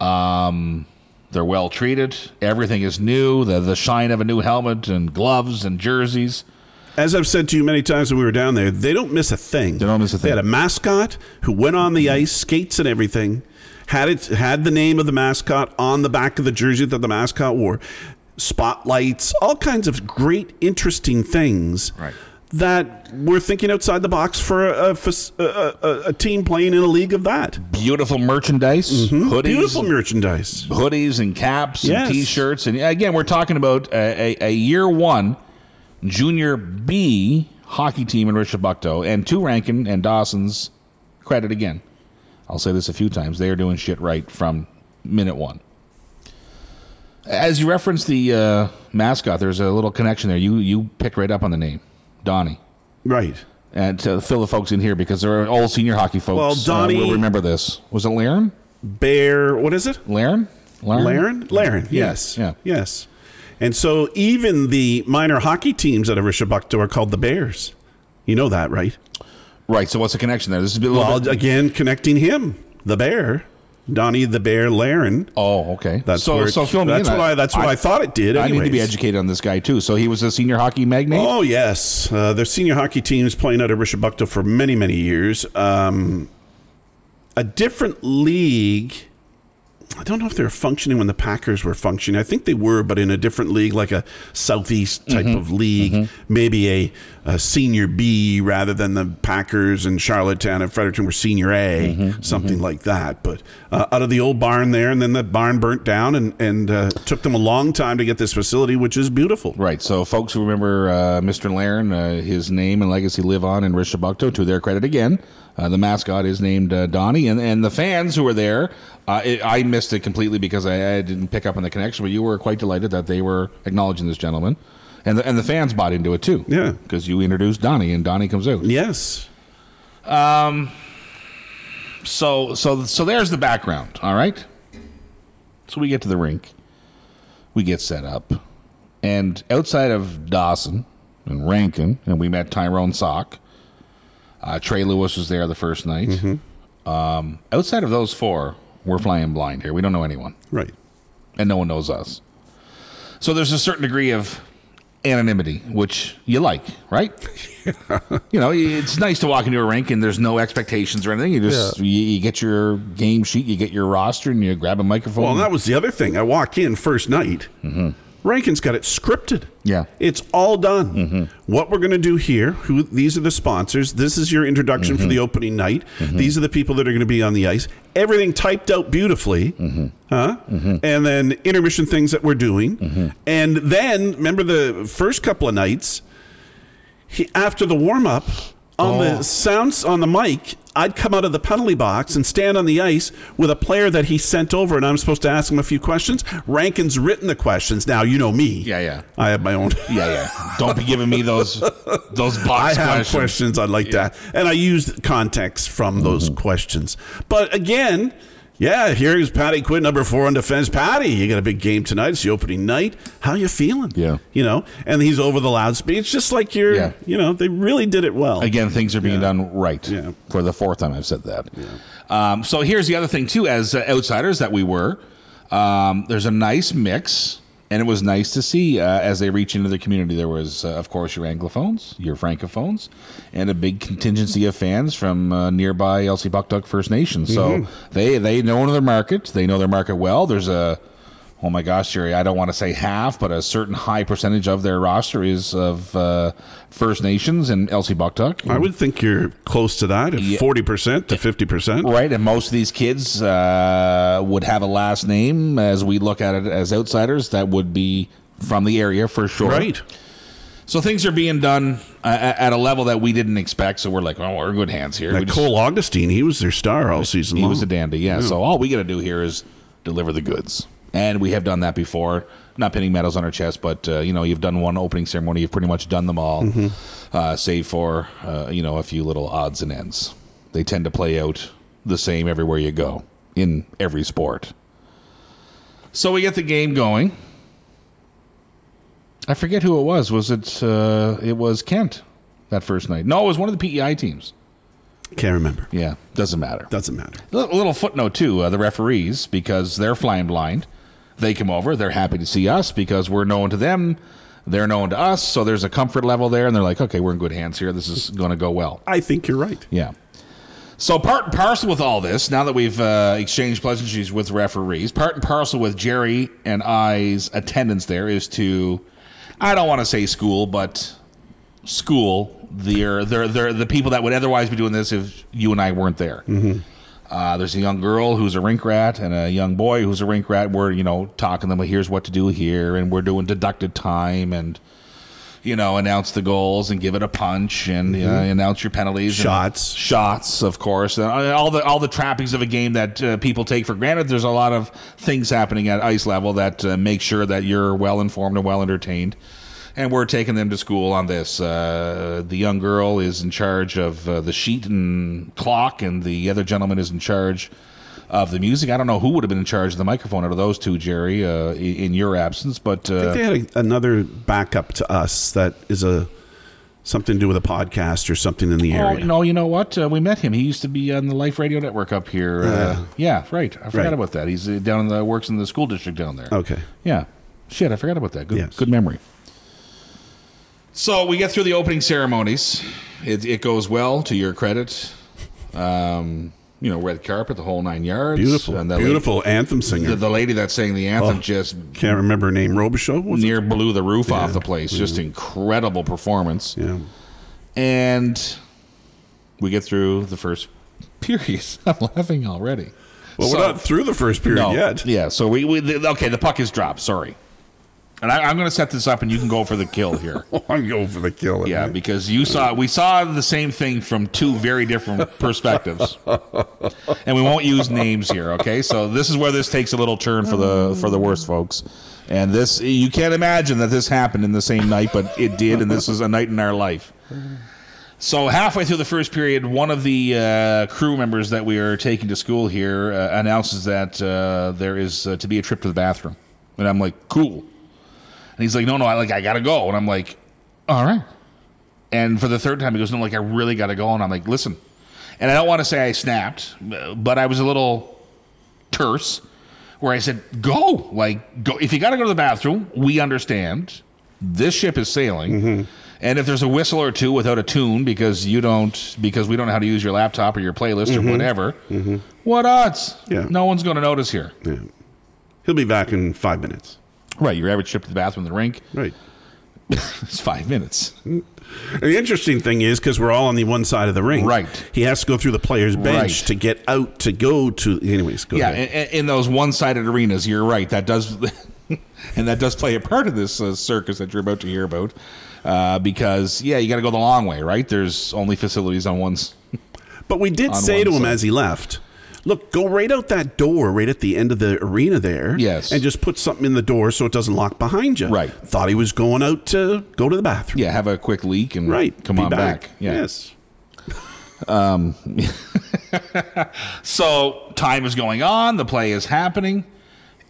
Um, they're well treated. Everything is new. The the shine of a new helmet and gloves and jerseys. As I've said to you many times when we were down there, they don't miss a thing. They don't miss a thing. They had a mascot who went on the ice, skates and everything. Had it had the name of the mascot on the back of the jersey that the mascot wore. spotlights, all kinds of great, interesting things. Right. That we're thinking outside the box for a, a, a, a team playing in a league of that. Beautiful merchandise, hoodies, Beautiful merchandise. hoodies and caps and Yes. t-shirts. And again we're talking about a, a, year one junior b hockey team in Richibucto and two rankin and dawson's credit again. I'll say this a few times. They are doing shit right from minute one. As you reference the uh, mascot there's a little connection there. You you picked right up on the name donnie Right. and to fill the folks in here because they're all senior hockey folks Well, Donnie- uh, will remember this was it Laren? Bear, what is it? Laren? Laren? Laren, yes. yeah. Yes. And so even the minor hockey teams at Richibucto are called the Bears. You know that, right? Right. So what's the connection there? This is a little Well, bit. again, connecting him, the Bear, Donnie the Bear Laren. Oh, okay. That's so. where it- so fill me that's in. what I, that's what I, thought it did. I need to be educated on this guy too. So he was a senior hockey magnate. Oh yes, uh, their senior hockey teams playing out of Richibucto for many many years. Um, a different league. I don't know if they were functioning when the Packers were functioning. I think they were, but in a different league, like a Southeast type of league, maybe a, a senior B rather than the Packers and Charlottetown and Fredericton were senior A, something like that. But uh, out of the old barn there, and then that barn burnt down, and and uh, took them a long time to get this facility, which is beautiful. Right. So folks who remember uh, Mr. Laren, uh, his name and legacy live on in Richibucto. To their credit, again, uh, the mascot is named uh, Donnie, and and the fans who were there. Uh, it, I missed it completely because I, I didn't pick up on the connection, but you were quite delighted that they were acknowledging this gentleman, and the, and the fans bought into it too. Yeah. because you introduced Donnie, and Donnie comes out. Yes. Um, So so so there's the background. All right. So we get to the rink. We get set up, and outside of Dawson and Rankin, and we met Tyrone Sock. Uh, Trey Lewis was there the first night. Um, outside of those four, we're flying blind here. We don't know anyone, Right. and no one knows us. So there's a certain degree of anonymity, which you like, right? you know, it's nice to walk into a rink and there's no expectations or anything. You just you, you get your game sheet, you get your roster, and you grab a microphone. Well, that was the other thing. I walk in first night. Mm-hmm. Rankin's got it scripted. Yeah. It's all done. Mm-hmm. What we're going to do here, who these are the sponsors. This is your introduction for mm-hmm. the opening night. Mm-hmm. These are the people that are going to be on the ice. Everything typed out beautifully. Huh? And then intermission things that we're doing. And then remember the first couple of nights he, after the warm up on Oh. the sounds on the mic, I'd come out of the penalty box and stand on the ice with a player that he sent over, and I'm supposed to ask him a few questions. Rankin's written the questions. Now you know me. Yeah, yeah. I have my own. yeah, yeah. Don't be giving me those those box. I have questions. questions. I'd like that, and I used context from those Mm-hmm. questions. But again, yeah, here's Patty Quinn, number four on defense. Patty, you got a big game tonight. It's the opening night. How you feeling? Yeah. you know, and he's over the loudspeaker. It's just like you're, Yeah. you know, they really did it well. Again, things are being done right. Yeah. For the fourth time I've said that. Um, so here's the other thing too, as uh, outsiders that we were, um, there's a nice mix, and it was nice to see uh, as they reach into the community. There was, uh, of course, your Anglophones, your Francophones, and a big contingency of fans from uh, nearby Elsipogtog First Nation. So they they know their market. They know their market well. There's a oh my gosh, Jerry, I don't want to say half, but a certain high percentage of their roster is of uh, First Nations and Elsipogtog. I would think you're close to that, Yeah. forty percent to fifty percent. Right, and most of these kids uh, would have a last name, as we look at it as outsiders, that would be from the area for sure. Right. So things are being done uh, at a level that we didn't expect. So we're like, oh, we're in good hands here. Just- Cole Augustine, he was their star all season he long. was a dandy, yeah. So all we got to do here is deliver the goods, and we have done that before. Not pinning medals on our chest, but uh, you know, you've done one opening ceremony. You've pretty much done them all, Mm-hmm. uh, save for uh, you know a few little odds and ends. They tend to play out the same everywhere you go in every sport. So we get the game going. I forget who it was. Was it? Uh, it was Kent that first night. No, it was one of the PEI teams. Can't remember. Yeah, doesn't matter. Doesn't matter. A little footnote too: uh, the referees, because they're flying blind, they come over. They're happy to see us because we're known to them. They're known to us, so there's a comfort level there, and they're like, "Okay, we're in good hands here. This is going to go well." I think you're right. Yeah. So part and parcel with all this, now that we've uh, exchanged pleasantries with referees, part and parcel with Jerry and I's attendance there is to, I don't want to say school, but school the they're, they're the people that would otherwise be doing this if you and I weren't there. Mm-hmm. Uh, there's a young girl who's a rink rat and a young boy who's a rink rat. We're you know talking to them. Here's what to do here, and we're doing deducted time and you know, announce the goals and give it a punch and uh, announce your penalties, and Shots. shots, of course, and all the all the trappings of a game that uh, people take for granted. There's a lot of things happening at ice level that uh, make sure that you're well informed and well entertained. And we're taking them to school on this. Uh, the young girl is in charge of uh, the sheet and clock, and the other gentleman is in charge of the music. I don't know who would have been in charge of the microphone out of those two, Jerry, uh, in your absence, but I uh, think they had a, another backup to us that is a something to do with a podcast or something in the Oh, area. no, you know what? Uh, we met him. He used to be on the Life Radio Network up here. Uh, yeah, right. I forgot Right. about that. He's uh, down in the works in the school district down there. Okay. Yeah. Shit, I forgot about that. Good, Yes. good memory. So we get through the opening ceremonies. It, it goes well, to your credit. Um, you know, red carpet, the whole nine yards. Beautiful, And the beautiful anthem singer. the, the lady that sang the anthem Oh. just Can't remember her name. Robichaud was it? near blew the roof off the place. Just incredible performance. Yeah. And we get through the first period. I'm laughing already. Well, So- we're not through the first period no, yet. Yeah, so we, we the, okay, the puck is dropped. Sorry. And I, I'm going to set this up, and you can go for the kill here. I'm going for the kill. Yeah, because you saw we saw the same thing from two very different perspectives, and we won't use names here. Okay, so this is where this takes a little turn for the for the worst folks, and this you can't imagine that this happened in the same night, but it did, and this is a night in our life. So halfway through the first period, one of the uh, crew members that we are taking to school here uh, announces that uh, there is uh, to be a trip to the bathroom, and I'm like, cool. And he's like, no, no, I like I gotta go, and I'm like, all right. And for the third time, he goes, no, like I really gotta go, and I'm like, listen. And I don't want to say I snapped, but I was a little terse, where I said, go, like go. If you gotta go to the bathroom, we understand. This ship is sailing. Mm-hmm. And if there's a whistle or two without a tune because you don't because we don't know how to use your laptop or your playlist or mm-hmm. whatever, mm-hmm. what odds? Yeah. No one's going to notice here. Yeah. He'll be back in five minutes. Right. Your average trip to the bathroom in the rink Right. it's five minutes. The interesting thing is because we're all on the one side of the ring. Right. He has to go through the player's bench Right. to get out to go to. Anyways, go Yeah, in, in those one-sided arenas, you're right. That does, and that does play a part of this uh, circus that you're about to hear about. Uh, because yeah, you got to go the long way, right? There's only facilities on one. s- But we did on say to him side. as he left, "Look, go right out that door, right at the end of the arena there. Yes. and just put something in the door so it doesn't lock behind you. Right. Thought he was going out to go to the bathroom. Yeah, have a quick leak and Right. come Be on back. Yeah. Yes. So time is going on, the play is happening,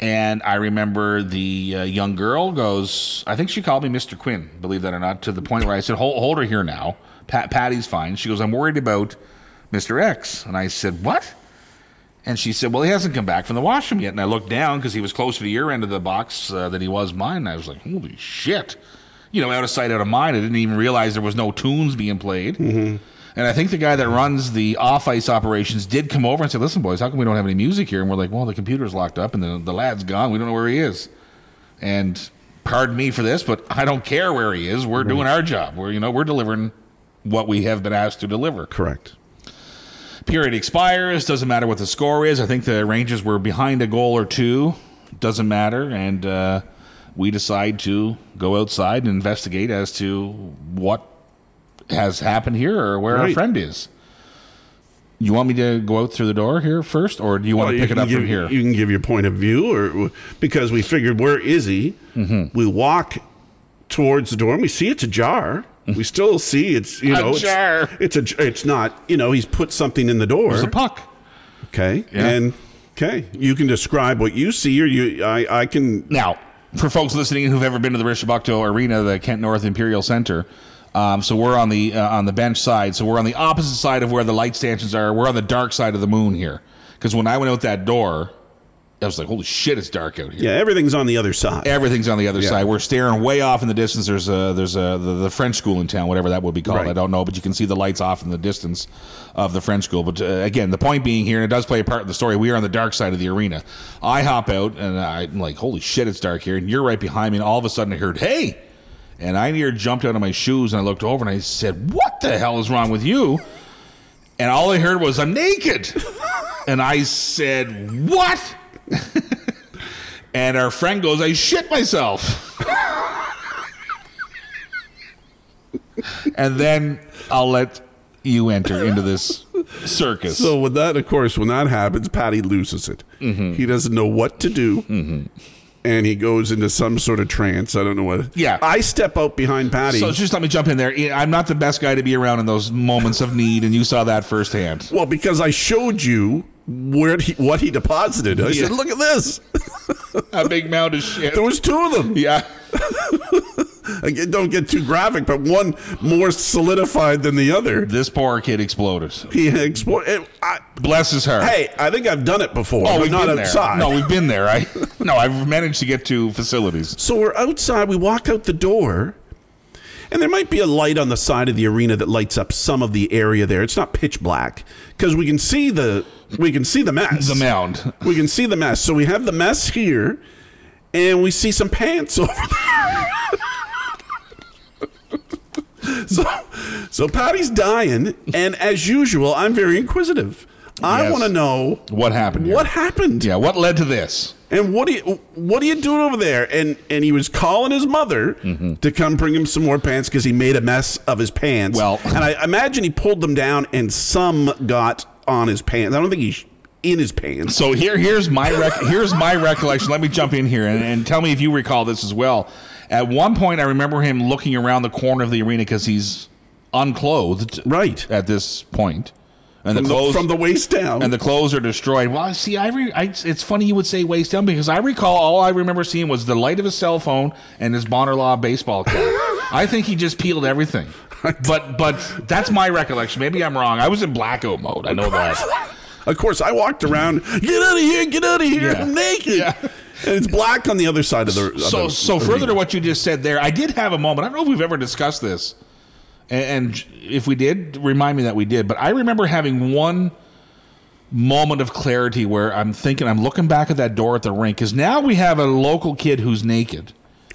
and I remember the uh, young girl goes. I think she called me Mr. Quinn, believe that or not, to the point where I said, "Hold, hold her here now. Pat, Patty's fine." She goes, "I'm worried about Mr. X," and I said, "What?" And she said, "Well, he hasn't come back from the washroom yet." And I looked down because he was closer to your end of the box uh, than he was mine. And I was like, "Holy shit!" You know, out of sight, out of mind. I didn't even realize there was no tunes being played. And I think the guy that runs the off ice operations did come over and say, "Listen, boys, how come we don't have any music here?" And we're like, "Well, the computer's locked up, and the, the lad's gone. We don't know where he is." And pardon me for this, but I don't care where he is. We're doing our job. We're you know we're delivering what we have been asked to deliver. Correct. Period expires. Doesn't matter what the score is. I think the Rangers were behind a goal or two. Doesn't matter, and uh, we decide to go outside and investigate as to what has happened here or where our friend is. You want me to go out through the door here first, or do you want Well, to pick it up give, from here? You can give your point of view, or because we figured where is he? Mm-hmm. We walk towards the door and we see it's ajar. We still see it's you know it's- jar. It's, a it's not you know he's put something in the door. It's a puck. okay, Yeah. and okay, you can describe what you see, or you I I can Now, for folks listening who've ever been to the Richibucto Arena, the Kent North Imperial Center, um, so we're on the uh, on the bench side. So we're on the opposite side of where the light stanchions are. We're on the dark side of the moon here. Because when I went out that door, I was like, holy shit, it's dark out here. Yeah, everything's on the other side. Everything's on the other Yeah. side. We're staring way off in the distance. There's a there's a the, the French school in town, whatever that would be called. Right. I don't know, but you can see the lights off in the distance of the French school. But uh, again, the point being here, and it does play a part in the story. We are on the dark side of the arena. I hop out and I'm like, holy shit, it's dark here, and you're right behind me. And all of a sudden, I heard, hey, and I near jumped out of my shoes and I looked over and I said, what the hell is wrong with you? And all I heard was, I'm naked. and I said, what? And our friend goes, I shit myself. and then I'll let you enter into this circus. So with that, of course, when that happens, Patty loses it. Mm-hmm. He doesn't know what to do, and he goes into some sort of trance. I don't know what. Yeah. I step out behind Patty. So just let me jump in there. I'm not the best guy to be around in those moments of need, and you saw that firsthand. well, because I showed you where he, what he deposited. I Yeah. said, "Look at this. A big mound of shit. There was two of them. Yeah. Again, don't get too graphic, but one more solidified than the other. This poor kid exploded. He exploded. I, Bless his heart. hey, I think I've done it before, oh, but we've not been outside. there. No, we've been there. I no, I've managed to get to facilities. So we're outside. We walk out the door, and there might be a light on the side of the arena that lights up some of the area there. It's not pitch black because we can see the we can see the mess. The mound. We can see the mess. So we have the mess here, and we see some pants over there. so, so Patty's dying, and as usual, I'm very inquisitive. I Yes. want to know What happened? Here? what happened. Yeah. What led to this? And what are you what are you doing over there? And and he was calling his mother mm-hmm. to come bring him some more pants because he made a mess of his pants. Well- and I imagine he pulled them down and some got on his pants. I don't think he's in his pants. So here, here's my rec- here's my recollection. Let me jump in here and, and tell me if you recall this as well. At one point, I remember him looking around the corner of the arena because he's unclothed Right. at this point, and From the the, clothes from the waist down. and the clothes are destroyed. Well, see, I, re- I it's funny you would say waist down because I recall all I remember seeing was the light of his cell phone and his Bonar Law baseball cap. I think he just peeled everything. But but that's my recollection. Maybe I'm wrong. I was in blackout mode. I know that. of course, I walked around. Get out of here! Get out of here! Yeah. I'm naked. Yeah. And it's black on the other side of the. of so the so further to what you just said there, I did have a moment. I don't know if we've ever discussed this, and, and if we did, remind me that we did. But I remember having one moment of clarity where I'm thinking, I'm looking back at that door at the rink because now we have a local kid who's naked,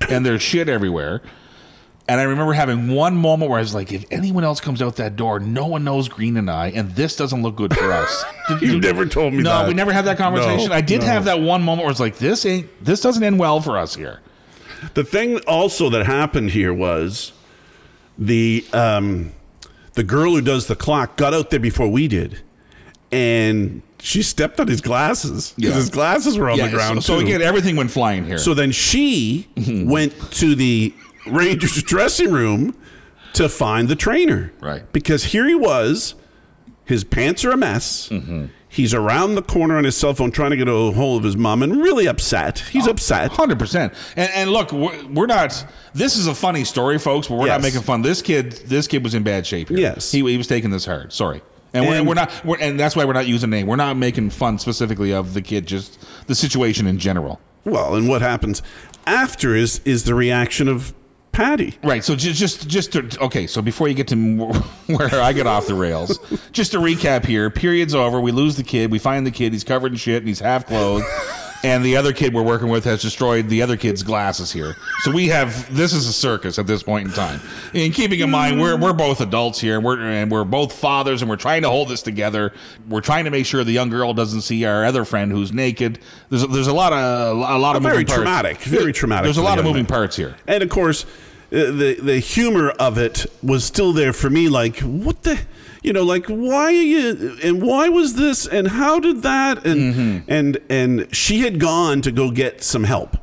and there's shit everywhere. And I remember having one moment where I was like, if anyone else comes out that door, no one knows Green and I, and this doesn't look good for us. You never told me that. no, that. we never had that conversation. No, I did no. have that one moment where it's like, this ain't, this doesn't end well for us here. The thing also that happened here was the um, the girl who does the clock got out there before we did, and she stepped on his glasses because Yeah. his glasses were on the ground. So, so again, everything went flying here. so then she went to the Rangers dressing room to find the trainer, Right. Because here he was, his pants are a mess. Mm-hmm. He's around the corner on his cell phone trying to get a hold of his mom and really upset. He's upset. Hundred percent. And and look, we're, we're not. This is a funny story, folks. But we're not making fun. This kid, this kid was in bad shape. Here. Yes. he, he was taking this hard. Sorry. And, we're, And- we're not. We're, and that's why we're not using a name. We're not making fun specifically of the kid. Just the situation in general. Well, and what happens after is is the reaction of Patty. Right. So just just just to, okay. So before you get to where I get off the rails, just to recap here. Period's over. We lose the kid. We find the kid. He's covered in shit and he's half clothed. And the other kid we're working with has destroyed the other kid's glasses here. So we have this is a circus at this point in time. And keeping in mind we're we're both adults here and we're and we're both fathers and we're trying to hold this together. We're trying to make sure the young girl doesn't see our other friend who's naked. There's there's a lot of a lot of Very moving parts. traumatic, very traumatic There's a lot of moving man. parts here. And of course, uh, the the humor of it was still there for me. Like, what the, you know, like why are you and why was this and how did that and Mm-hmm. and and she had gone to go get some help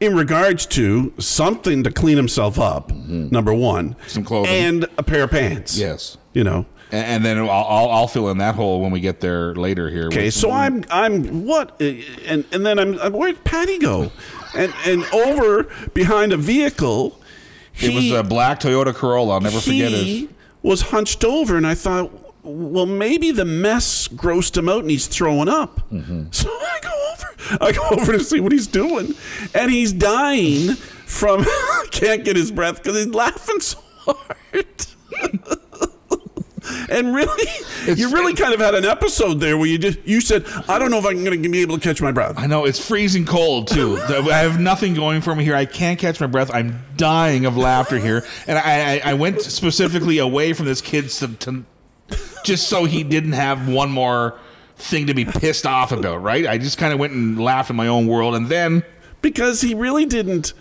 in regards to something to clean himself up. Number one, Mm-hmm. Some clothing. and a pair of pants. Yes. you know. And, and then I'll, I'll, I'll fill in that hole when we get there later here. Okay, so I'm I'm what uh, and and then I'm, I'm where'd Patty go? And and over behind a vehicle. it was a black Toyota Corolla. I'll never forget it. Was hunched over, and I thought, well, maybe the mess grossed him out and he's throwing up. Mm-hmm. So I go over, I go over to see what he's doing, and he's dying from can't get his breath because he's laughing so hard. and really, you really kind of had an episode there where you just you said, "I don't know if I'm going to be able to catch my breath." I know it's freezing cold too. I have nothing going for me here. I can't catch my breath. I'm dying of laughter here, and I, I, I went specifically away from this kid to, to just so he didn't have one more thing to be pissed off about. Right? I just kind of went and laughed in my own world, and then because he really didn't.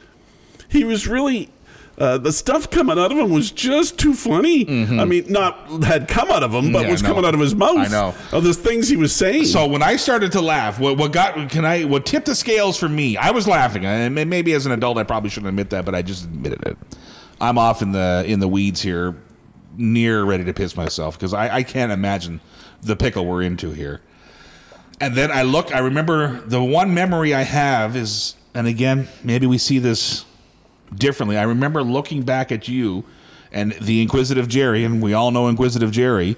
He was really. Uh, the stuff coming out of him was just too funny. I mean, not had come out of him, but Mm-hmm. Yeah, was coming out of his mouth. I know. of the things he was saying. So when I started to laugh, what, what got can I what tipped the scales for me? I was laughing, and maybe as an adult, I probably shouldn't admit that, but I just admitted it. I'm off in the in the weeds here, near ready to piss myself because I, I can't imagine the pickle we're into here. And then I look, I remember the one memory I have is, and again, maybe we see this differently. I remember looking back at you and the Inquisitive Jerry, and we all know Inquisitive Jerry.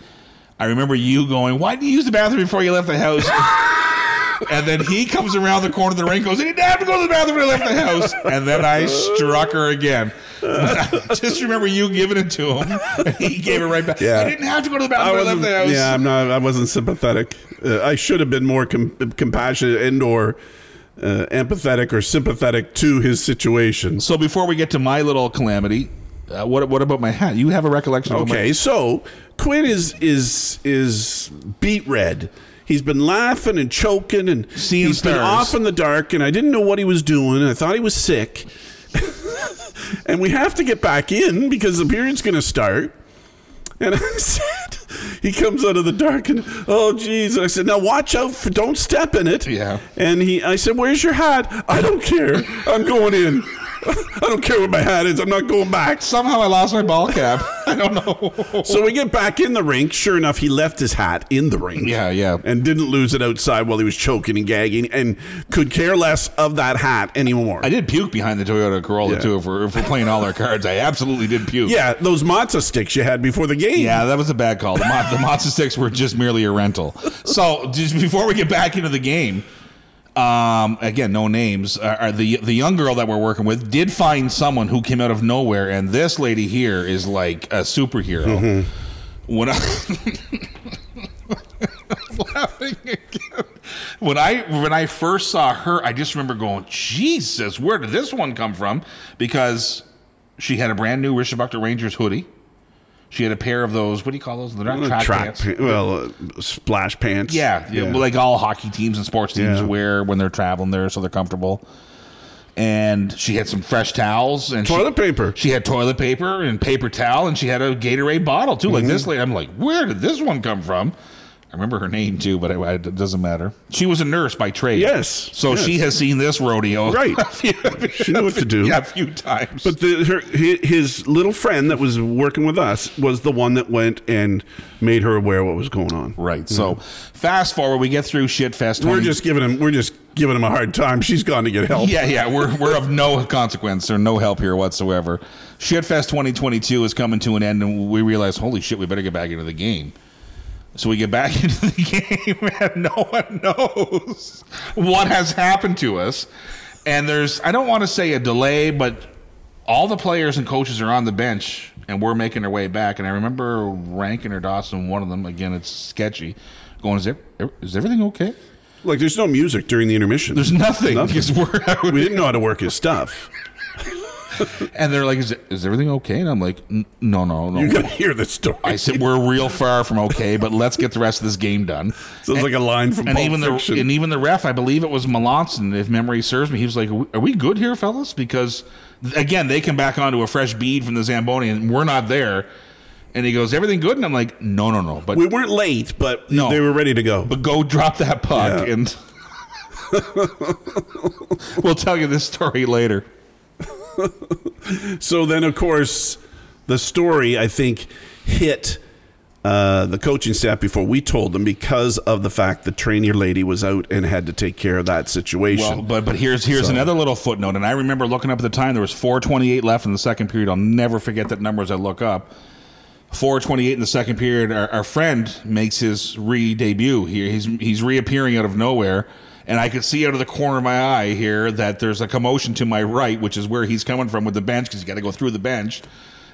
I remember you going, Why did you use the bathroom before you left the house? and then he comes around the corner of the ring, goes, I didn't have to go to the bathroom when I left the house. And then I struck her again. I just remember you giving it to him, and he gave it right back. Yeah. I didn't have to go to the bathroom when I left the house. Yeah, I'm not. I wasn't sympathetic. Uh, I should have been more com- compassionate and or uh, empathetic or sympathetic to his situation. So before we get to my little calamity, uh, what what about my hat? You have a recollection? of my- Okay, so Quinn is is is beat red. He's been laughing and choking and Seeing he's been off in the dark and I didn't know what he was doing. I thought he was sick. and we have to get back in because the period's going to start. And I said, he comes out of the dark and oh jeez. I said, now watch out for don't step in it. Yeah. And he, I said, where's your hat? I don't care. I'm going in. I don't care what my hat is. I'm not going back. Somehow I lost my ball cap. I don't know. So we get back in the rink. Sure enough, he left his hat in the rink. Yeah, yeah. And didn't lose it outside while he was choking and gagging and could care less of that hat anymore. I did puke behind the Toyota Corolla Yeah. too. If we're, if we're playing all our cards, I absolutely did puke. yeah, those matzo sticks you had before the game. Yeah, that was a bad call. The, mo- the were just merely a rental. So, just before we get back into the game, um, again, no names. Uh, are the the young girl that we're working with did find someone who came out of nowhere, and this lady here is like a superhero. When I laughing again. When I when I first saw her, I just remember going, Jesus, where did this one come from? Because she had a brand new Richibucto Rangers hoodie. She had a pair of those. What do you call those? They're not Uh, track, track pants. pa- well, uh, splash pants. Yeah, yeah, like all hockey teams and sports teams Yeah. wear when they're traveling there, so they're comfortable. And she had some fresh towels and she- Toilet paper. She had toilet paper and paper towel, and she had a Gatorade bottle too. Like Mm-hmm. this lady, I'm like, where did this one come from? I remember her name too, but it, it doesn't matter. She was a nurse by trade. Yes, so yes. she has seen this rodeo. Right. few- She knew what to do. Yeah, a few times. But the, her, his little friend that was working with us was the one that went and made her aware what was going on. right. So fast forward, we get through Shitfest. 20, We're just giving him. We're just giving him a hard time. She's gone to get help. Yeah, yeah, we're we're of no consequence or no help here whatsoever. Shitfest 2022 is coming to an end, and we realize, holy shit, we better get back into the game. So we get back into the game, and no one knows what has happened to us. And there's, I don't want to say a delay, but all the players and coaches are on the bench, and we're making our way back. And I remember Rankin or Dawson, one of them, again, it's sketchy, going, is, there, is everything okay? Like there's no music during the intermission. There's nothing. Nothing. we didn't know how to work his stuff. And they're like, is, is everything okay? And I'm like, "N- no, no, no. You got to hear the story. I said, we're real far from okay, but let's get the rest of this game done. Sounds like a line from And Pulp even Fiction. the and even the ref, I believe it was Melanson, if memory serves me. He was like, "Are we- "Are we good here, fellas?" Because again, they come back onto a fresh bead from the Zamboni, and we're not there. And he goes, "Everything good?" And I'm like, "No, no, no." But we weren't late, but No. they were ready to go. but go drop that puck, Yeah. and we'll tell you this story later. So then, of course, the story I think hit uh, the coaching staff before we told them because of the fact the trainer lady was out and had to take care of that situation. Well, but but here's here's So- another little footnote, and I remember looking up at the time there was 4:28 left in the second period. I'll never forget that number as I look up. 428 in the second period, our, our friend makes his re-debut here. He's he's reappearing out of nowhere, and I could see out of the corner of my eye here that there's a commotion to my right, which is where he's coming from with the bench because he's got to go through the bench.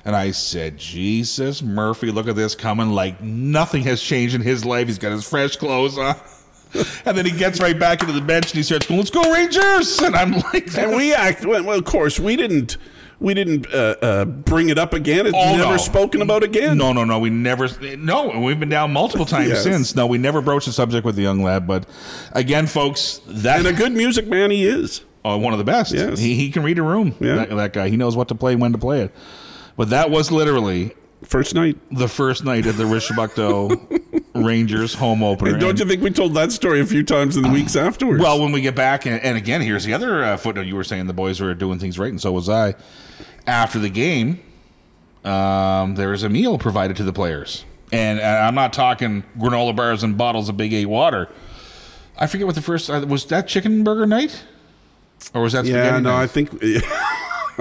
And I said, Jesus, Murphy, look at this coming like nothing has changed in his life. He's got his fresh clothes on. and then he gets right back into the bench and he starts going, "Let's go Rangers!" And I'm like, And we act well, Of course, we didn't. We didn't uh, uh, bring it up again. It's Oh, never no. spoken about again. No, no, no. We never. No, we've been down multiple times Yes. since. No, we never broached the subject with the young lad. But again, folks, that And a good music man he is. oh, one of the best. Yes. He, he can read a room. Yeah. That, that guy. He knows what to play, when to play it. But that was literally First night. the first night at the Richibucto Rangers home opener. And don't And- you think we told that story a few times in the weeks afterwards? Well, when we get back, and, and again, here's the other uh, footnote. You were saying the boys were doing things right, and so was I. After the game, um, there was a meal provided to the players, and uh, I'm not talking granola bars and bottles of Big Eight water. I forget what the first uh, was. That chicken burger night, or was that yeah, no, night? I think.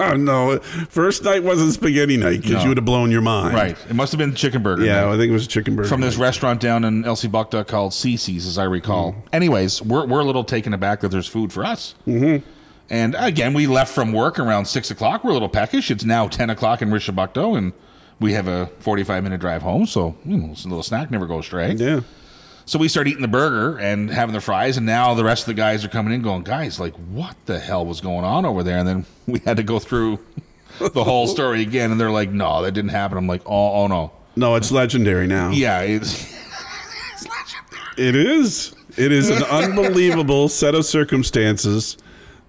No, first night wasn't spaghetti night because No. you would have blown your mind. right. It must have been chicken burger. Yeah. I think it was chicken burger. from this night. restaurant down in Elsipogtog called Cece's, as I recall. Mm. Anyways, we're, we're a little taken aback that there's food for us. Mm-hmm. And again, we left from work around six o'clock. We're a little peckish. It's now ten o'clock in Richibucto, and we have a forty-five minute drive home. So you know, a little snack never goes stray. Yeah. So we start eating the burger and having the fries, and now the rest of the guys are coming in, going, "Guys, like, what the hell was going on over there?" And then we had to go through the whole story again, and they're like, "No, that didn't happen." I'm like, "Oh, oh no." No, it's legendary now. Yeah, it's It is. It is an unbelievable set of circumstances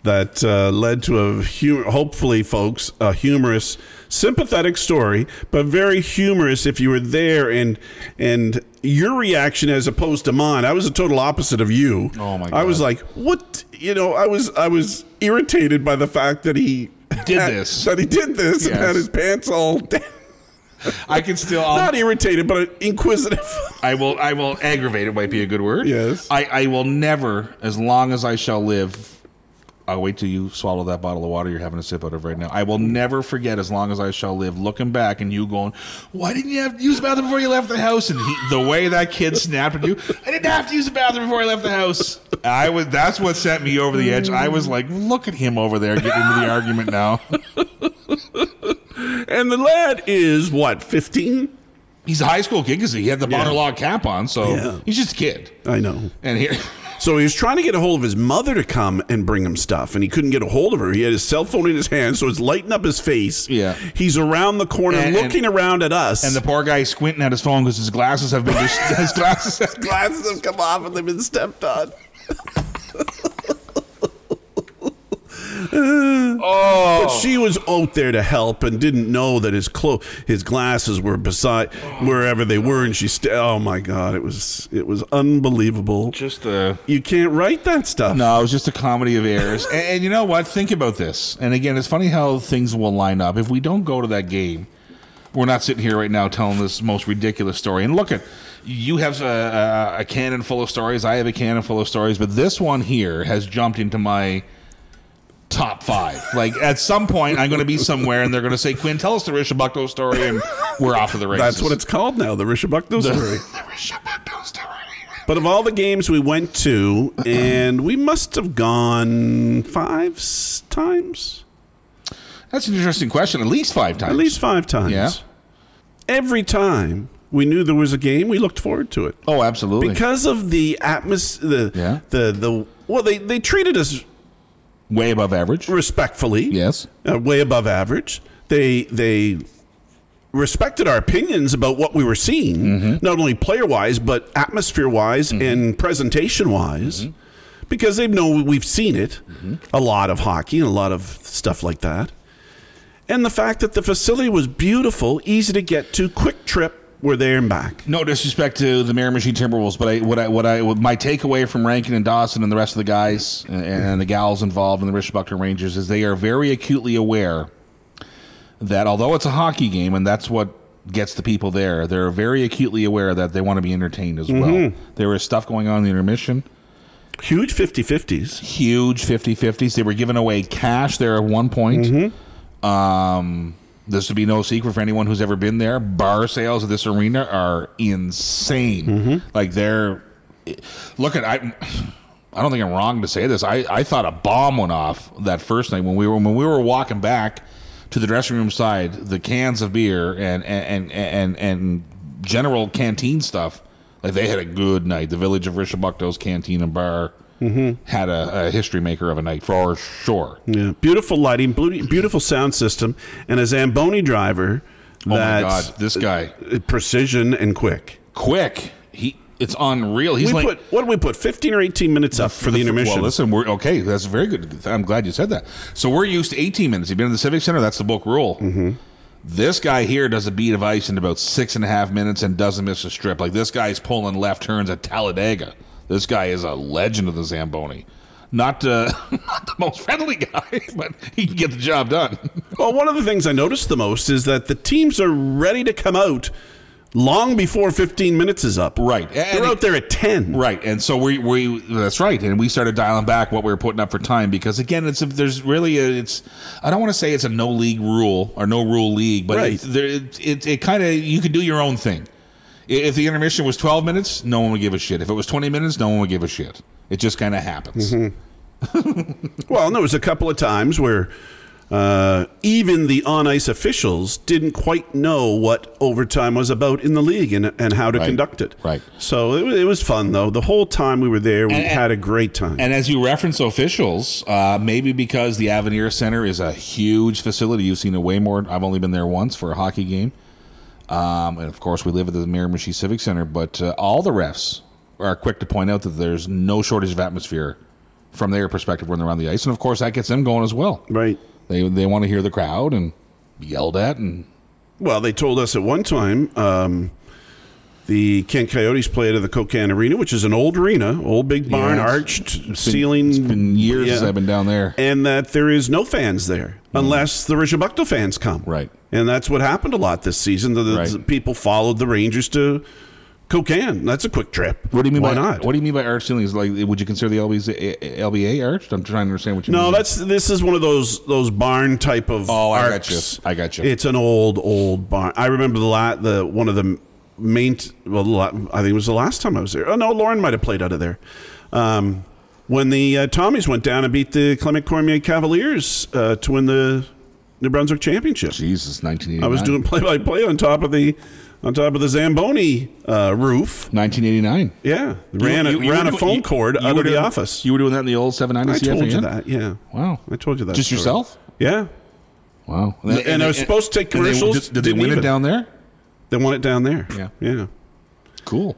that uh, led to a hu- hopefully, folks, a humorous, sympathetic story, but very humorous if you were there and and your reaction as opposed to mine. I was a total opposite of you. Oh, my god. I was like, what? You know, I was I was irritated by the fact that he Did had- this. that he did this and had his pants all down. I can still. I'll, Not irritated, but inquisitive. I will. I will. Aggravated might be a good word. Yes. I. I will never, as long as I shall live. I'll wait till you swallow that bottle of water you're having a sip out of right now. I will never forget, as long as I shall live, looking back and you going, "Why didn't you have to use the bathroom before you left the house?" And he, the way that kid snapped at you, I didn't have to use the bathroom before I left the house. I was. That's what sent me over the edge. I was like, "Look at him over there getting into the argument now." and the lad is what, 15? He's a high school kid because he had the Yeah. monologue cap on, so Yeah. he's just a kid. I know. And here. So he was trying to get a hold of his mother to come and bring him stuff, and he couldn't get a hold of her. He had his cell phone in his hand, so it's lighting up his face. Yeah. He's around the corner And- looking around at us. And the poor guy squinting at his phone because his glasses have been dis- his glasses. Have, glasses have come off and they've been stepped on. oh, But she was out there to help and didn't know that his clo- his glasses were beside wherever they were, and she st- oh my god, it was it was unbelievable. just a You can't write that stuff. no. It was just a comedy of errors. And, and you know what? Think about this. And again, it's funny how things will line up. If we don't go to that game, we're not sitting here right now telling this most ridiculous story. And look at you have a, a, a cannon full of stories. I have a cannon full of stories, but this one here has jumped into my top five. Like at some point, I'm going to be somewhere, and they're going to say, "Quinn, tell us the Richibucto story," and we're off to the races. That's what it's called now, the Richibucto story. the Richibucto story. But of all the games we went to, and we must have gone five times, That's an interesting question. At least five times. at least five times. Yeah. Every time we knew there was a game, we looked forward to it Oh, absolutely. because of the atmosphere. The Yeah. the the well, they they treated us Way above average. respectfully. Yes. uh, way above average. They they respected our opinions about what we were seeing, Mm-hmm. not only player wise but atmosphere wise and presentation wise, Mm-hmm. because they know we've seen it a lot of hockey and a lot of stuff like that. And the fact that the facility was beautiful, easy to get to, quick trip, we're there and back. No disrespect to the Miramichi Timberwolves, but I, what I, what I, what my takeaway from Rankin and Dawson and the rest of the guys and, and the gals involved in the Richibucto Rangers is they are very acutely aware that although it's a hockey game and that's what gets the people there, they're very acutely aware that they want to be entertained as well. There is stuff going on in the intermission. Huge 50 50s. huge 50 50s. They were giving away cash there at one point. Um, this would be no secret for anyone who's ever been there. Bar sales at this arena are insane. Mm-hmm. Like they're look at I. I don't think I'm wrong to say this. I, I thought a bomb went off that first night when we were when we were walking back to the dressing room side. The cans of beer and and and and, and general canteen stuff. Like they had a good night. The village of Richibucto's canteen and bar had a, a history maker of a night for sure. Yeah, beautiful lighting, beautiful sound system, and a Zamboni driver. Oh my god, this guy precision and quick. quick. He it's unreal. He's We like put what did we put? Fifteen or eighteen minutes up for the intermission. Well, listen, we're okay. That's very good. I'm glad you said that. So we're used to 18 minutes. You've been in the Civic Center. That's the book rule. Mm-hmm. This guy here does a beat of ice in about six and a half minutes and doesn't miss a strip. Like this guy's pulling left turns at Talladega. This guy is a legend of the Zamboni. Not, uh, not the most friendly guy, but he can get the job done. Well, one of the things I noticed the most is that the teams are ready to come out long before 15 minutes is up. Right. They're And- out there at 10. Right, and so we we that's right, and we started dialing back what we were putting up for time because again, it's a, there's really a, it's I don't want to say it's a no league rule or no rule league, but Right. it's, there, it it, it kind of you can do your own thing. If the intermission was 12 minutes, no one would give a shit. If it was 20 minutes, no one would give a shit. It just kind of happens. Well, and there was a couple of times where uh, even the on ice officials didn't quite know what overtime was about in the league and, and how to Right. conduct it. Right. So it, it was fun, though. The whole time we were there, we And- had a great time. And as you reference officials, uh, maybe because the Avenir Center is a huge facility, you've seen it way more. I've only been there once for a hockey game. Um, and of course, we live at the Miramichi Civic Center, but uh, all the refs are quick to point out that there's no shortage of atmosphere from their perspective when they're on the ice. And of course, that gets them going as well. right. They, they want to hear the crowd and be yelled at. And Well, they told us at one time um, the Kent Coyotes played at the Cocagne Arena, which is an old arena, old big barn, Yeah, arched ceiling. it's been years since. I've been down there. and that there is no fans there unless the Richibucto fans come. Mm. Right. And that's what happened a lot this season. The, the- Right. the people followed the Rangers to Cocagne. That's a quick trip. What do you mean Why by not? What do you mean by arch ceilings? Like, would you consider the LBA, LBA arched? I'm trying to understand what you mean. no, that's this is one of those those barn type of Oh, I got you. I got you. It's an old old barn. I remember the la- the one of the main. Well, I think it was the last time I was there. Oh no, Lauren might have played out of there. Um, when the uh, Tommies went down and beat the Clement Cormier Cavaliers uh, to win the New Brunswick championship. Jesus, 1989. I was doing play by play on top of the on top of the Zamboni uh, roof. 1989. Yeah, ran You- a, you were ran a phone you- cord you out of the doing- office. You were doing that in the old 790 I told you that. Yeah. Wow. I told you that. Just story. yourself? Yeah. Wow. And I was supposed to take and they- commercials, Did, did they win even. it down there? They won it down there. Yeah. Yeah. Cool.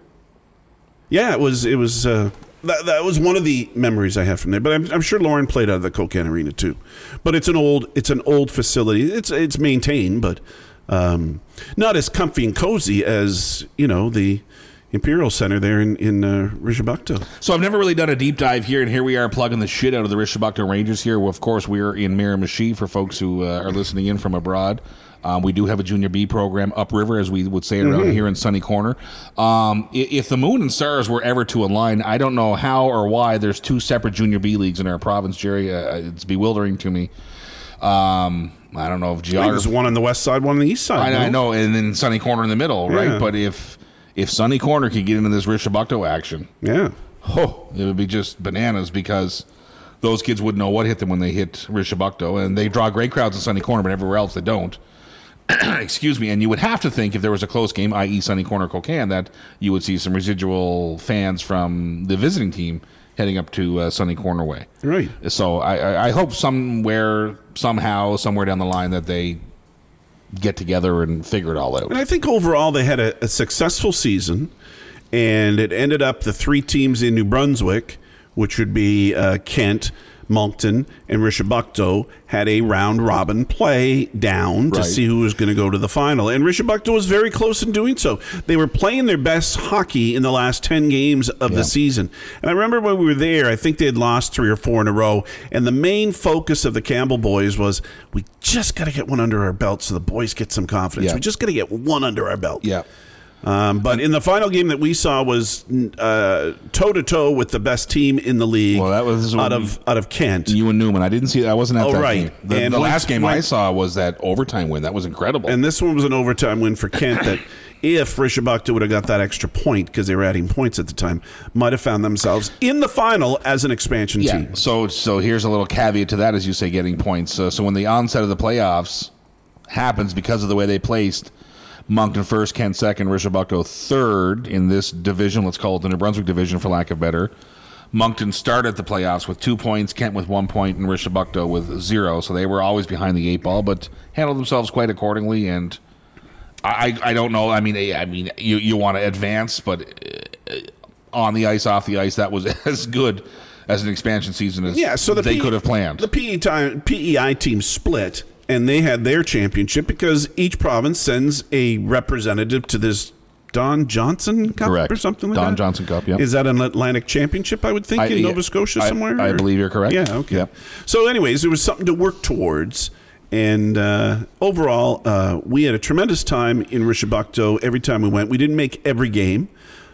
Yeah, it was. It was. Uh, that, that was one of the memories I have from there. But I'm, I'm sure Lauren played out of the Cocagne Arena too. But it's an old. It's an old facility. It's it's maintained, but um, not as comfy and cozy as you know the Imperial Center there in in uh, Richibucto. So I've never really done a deep dive here, and here we are plugging the shit out of the Richibucto Rangers here. Well, of course, we're in Miramichi for folks who uh, are listening in from abroad. Um, we do have a Junior B program upriver, as we would say it around here in Sunny Corner. Um, if the moon and stars were ever to align, I don't know how or why there's two separate Junior B leagues in our province, Jerry. Uh, it's bewildering to me. Um, I don't know if geography. there's one on the west side, one on the east side. I, I know, and then Sunny Corner in the middle, Yeah. right? But if if Sunny Corner could get into this Richibucto action, Yeah. oh, it would be just bananas because those kids wouldn't know what hit them when they hit Richibucto, and they draw great crowds in Sunny Corner, but everywhere else they don't. Excuse me, and you would have to think if there was a close game, i.e., Sunny Corner Cocagne, that you would see some residual fans from the visiting team heading up to uh, Sunny Corner way. Right. So I, I, I hope somewhere, somehow, somewhere down the line that they get together and figure it all out. And I think overall they had a, a successful season, and it ended up the three teams in New Brunswick, which would be uh, Kent, Moncton, and Richibucto, had a round robin play down to see who was going to go to the final. And Richibucto was very close in doing so. They were playing their best hockey in the last 10 games of Yeah. the season. And I remember when we were there, I think they had lost three or four in a row. And the main focus of the Campbell boys was we just got to get one under our belt so the boys get some confidence. Yeah. We just got to get one under our belt. Yeah. Um, but in the final game that we saw was toe to toe with the best team in the league. Well, that was out of out of Kent. You and Newman. I didn't see. I wasn't at Oh, that right. game. The, And the last game I saw was that overtime win. That was incredible. And this one was an overtime win for Kent that if Richibucto would have got that extra point because they were adding points at the time, might have found themselves in the final as an expansion yeah. team. So so here's a little caveat to that, as you say, getting points. Uh, so when the onset of the playoffs happens because of the way they placed. Moncton first, Kent second, Richibucto third in this division. Let's call it the New Brunswick division, for lack of better. Moncton started the playoffs with two points, Kent with one point, and Richibucto with zero. So they were always behind the eight ball, but handled themselves quite accordingly. And I, I don't know. I mean, I I mean, you you want to advance, but uh, on the ice, off the ice, that was as good as an expansion season as Yeah, so the they P- could have planned. The PE time, PEI team split, and they had their championship because each province sends a representative to this Don Johnson Cup Correct. or something like Don that. Don Johnson Cup, yeah. Is that an Atlantic Championship? I would think I- in Nova Scotia I- somewhere. I or- believe you're correct. Yeah. Okay. So, anyways, there was something to work towards. And uh, overall, uh, we had a tremendous time in Richibucto every time we went. We didn't make every game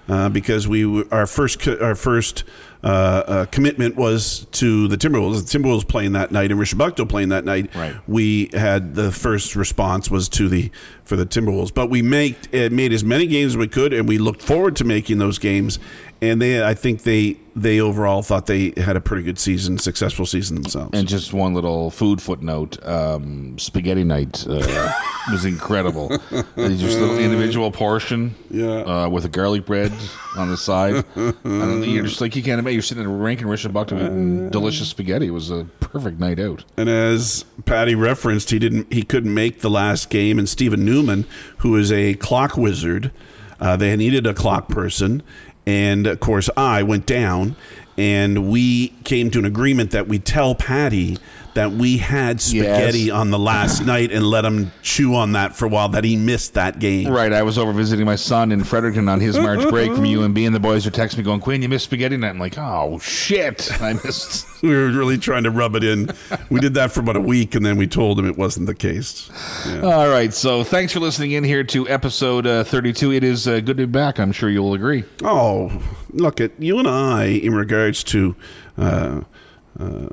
uh, because we our first our first uh, uh, commitment was to the Timberwolves. The Timberwolves playing that night and Richibucto playing that night. Right. We had the first response was to the for the Timberwolves, but we made uh, made as many games as we could, and we looked forward to making those games. And they, I think they they overall thought they had a pretty good season, successful season themselves. And just one little food footnote: um, spaghetti night uh, was incredible. Just a little individual portion, Yeah. uh, with a garlic bread on the side. and you're just like you can't imagine. You're sitting in a and Richibucto eating delicious spaghetti. It was a perfect night out. And as Patty referenced, he didn't he couldn't make the last game, and Stephen Newman, who is a clock wizard, uh, they needed a clock person, and of course I went down, and we came to an agreement that we tell Patty that we had spaghetti Yes. on the last night and let him chew on that for a while that he missed that game. Right, I was over visiting my son in Fredericton on his March break from UNB, and the boys are texting me going, "Quinn, you missed spaghetti night." I'm like, "Oh shit, I missed." We were really trying to rub it in. We did that for about a week, and then we told him it wasn't the case. Yeah. All right, so thanks for listening in here to episode uh, 32. It is uh, good to be back. I'm sure you'll agree. Oh, look at you and I in regards to uh, uh,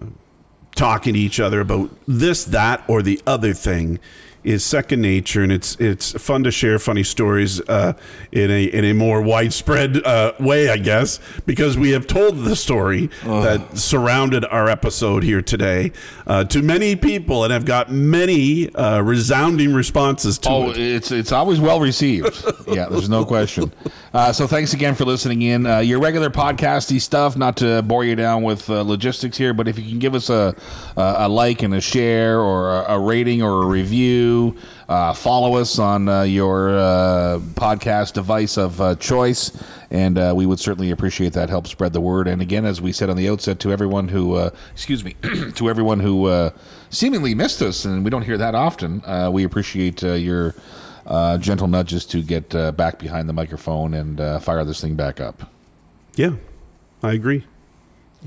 talking to each other about this, that, or the other thing is second nature, and it's it's fun to share funny stories uh, in a in a more widespread uh, way, I guess, because we have told the story that surrounded our episode here today uh, to many people, and have got many uh, resounding responses to Oh, it. it's it's always well received. yeah, there's no question. Uh, so thanks again for listening in. Uh, your regular podcasty stuff. Not to bore you down with uh, logistics here, but if you can give us a a, a like and a share or a, a rating or a review. Uh, follow us on uh, your uh, podcast device of uh, choice, and uh, we would certainly appreciate that. Help spread the word. And again, as we said on the outset, to everyone who, excuse me, to everyone who seemingly missed us, and we don't hear that often, we appreciate your gentle nudges to get back behind the microphone and fire this thing back up. Yeah, I agree.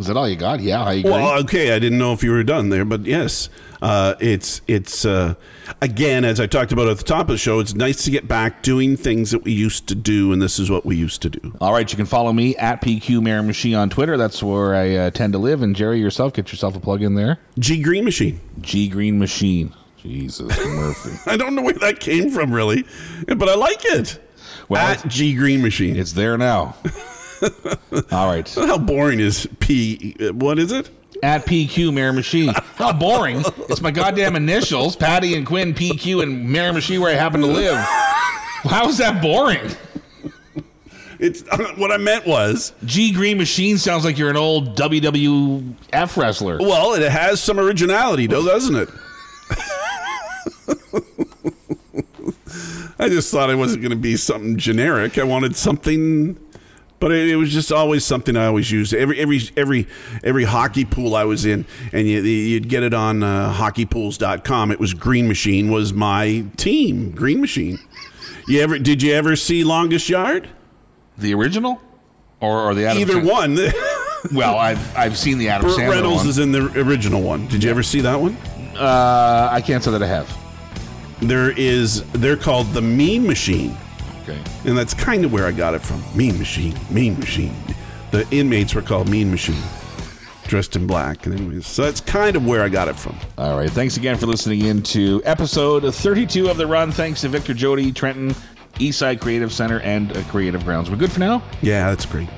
Is that all you got? Yeah, I agree. Well, okay, I didn't know if you were done there, but yes, uh, it's it's uh, again as I talked about at the top of the show. It's nice to get back doing things that we used to do, and this is what we used to do. All right, you can follow me at PQ Miramichi on Twitter. That's where I uh, tend to live. And Jerry, yourself, get yourself a plug in there. G Green Machine. G Green Machine. Jesus Murphy. I don't know where that came from really, but I like it. Well, at G Green Machine. It's there now. All right. How boring is P? What is it? At PQ Miramichi. How boring. It's my goddamn initials, Patty and Quinn, PQ, and Miramichi, where I happen to live. How is that boring? It's what I meant was. G Green Machine sounds like you're an old WWF wrestler. Well, it has some originality, though, doesn't it? I just thought it wasn't going to be something generic. I wanted something, but it, it was just always something I always used. Every every every every hockey pool I was in, and you, you'd get it on uh, hockeypools.com. It was Green Machine was my team. Green Machine. You ever did you ever see Longest Yard? The original? Or, or the Adam Either one. Well, I've, I've seen the Adam Burt Sandler Reynolds one. is in the original one. Did you ever see that one? Uh, I can't say that I have. There is they're called the Mean Machine. Okay. And that's kind of where I got it from. Mean Machine, Mean Machine. The inmates were called Mean Machine, dressed in black. And anyways, so that's kind of where I got it from. All right. Thanks again for listening in to episode 32 of The Run. Thanks to Victor Jody, Trenton, Eastside Creative Center, and uh, Creative Grounds. We're good for now? Yeah, that's great.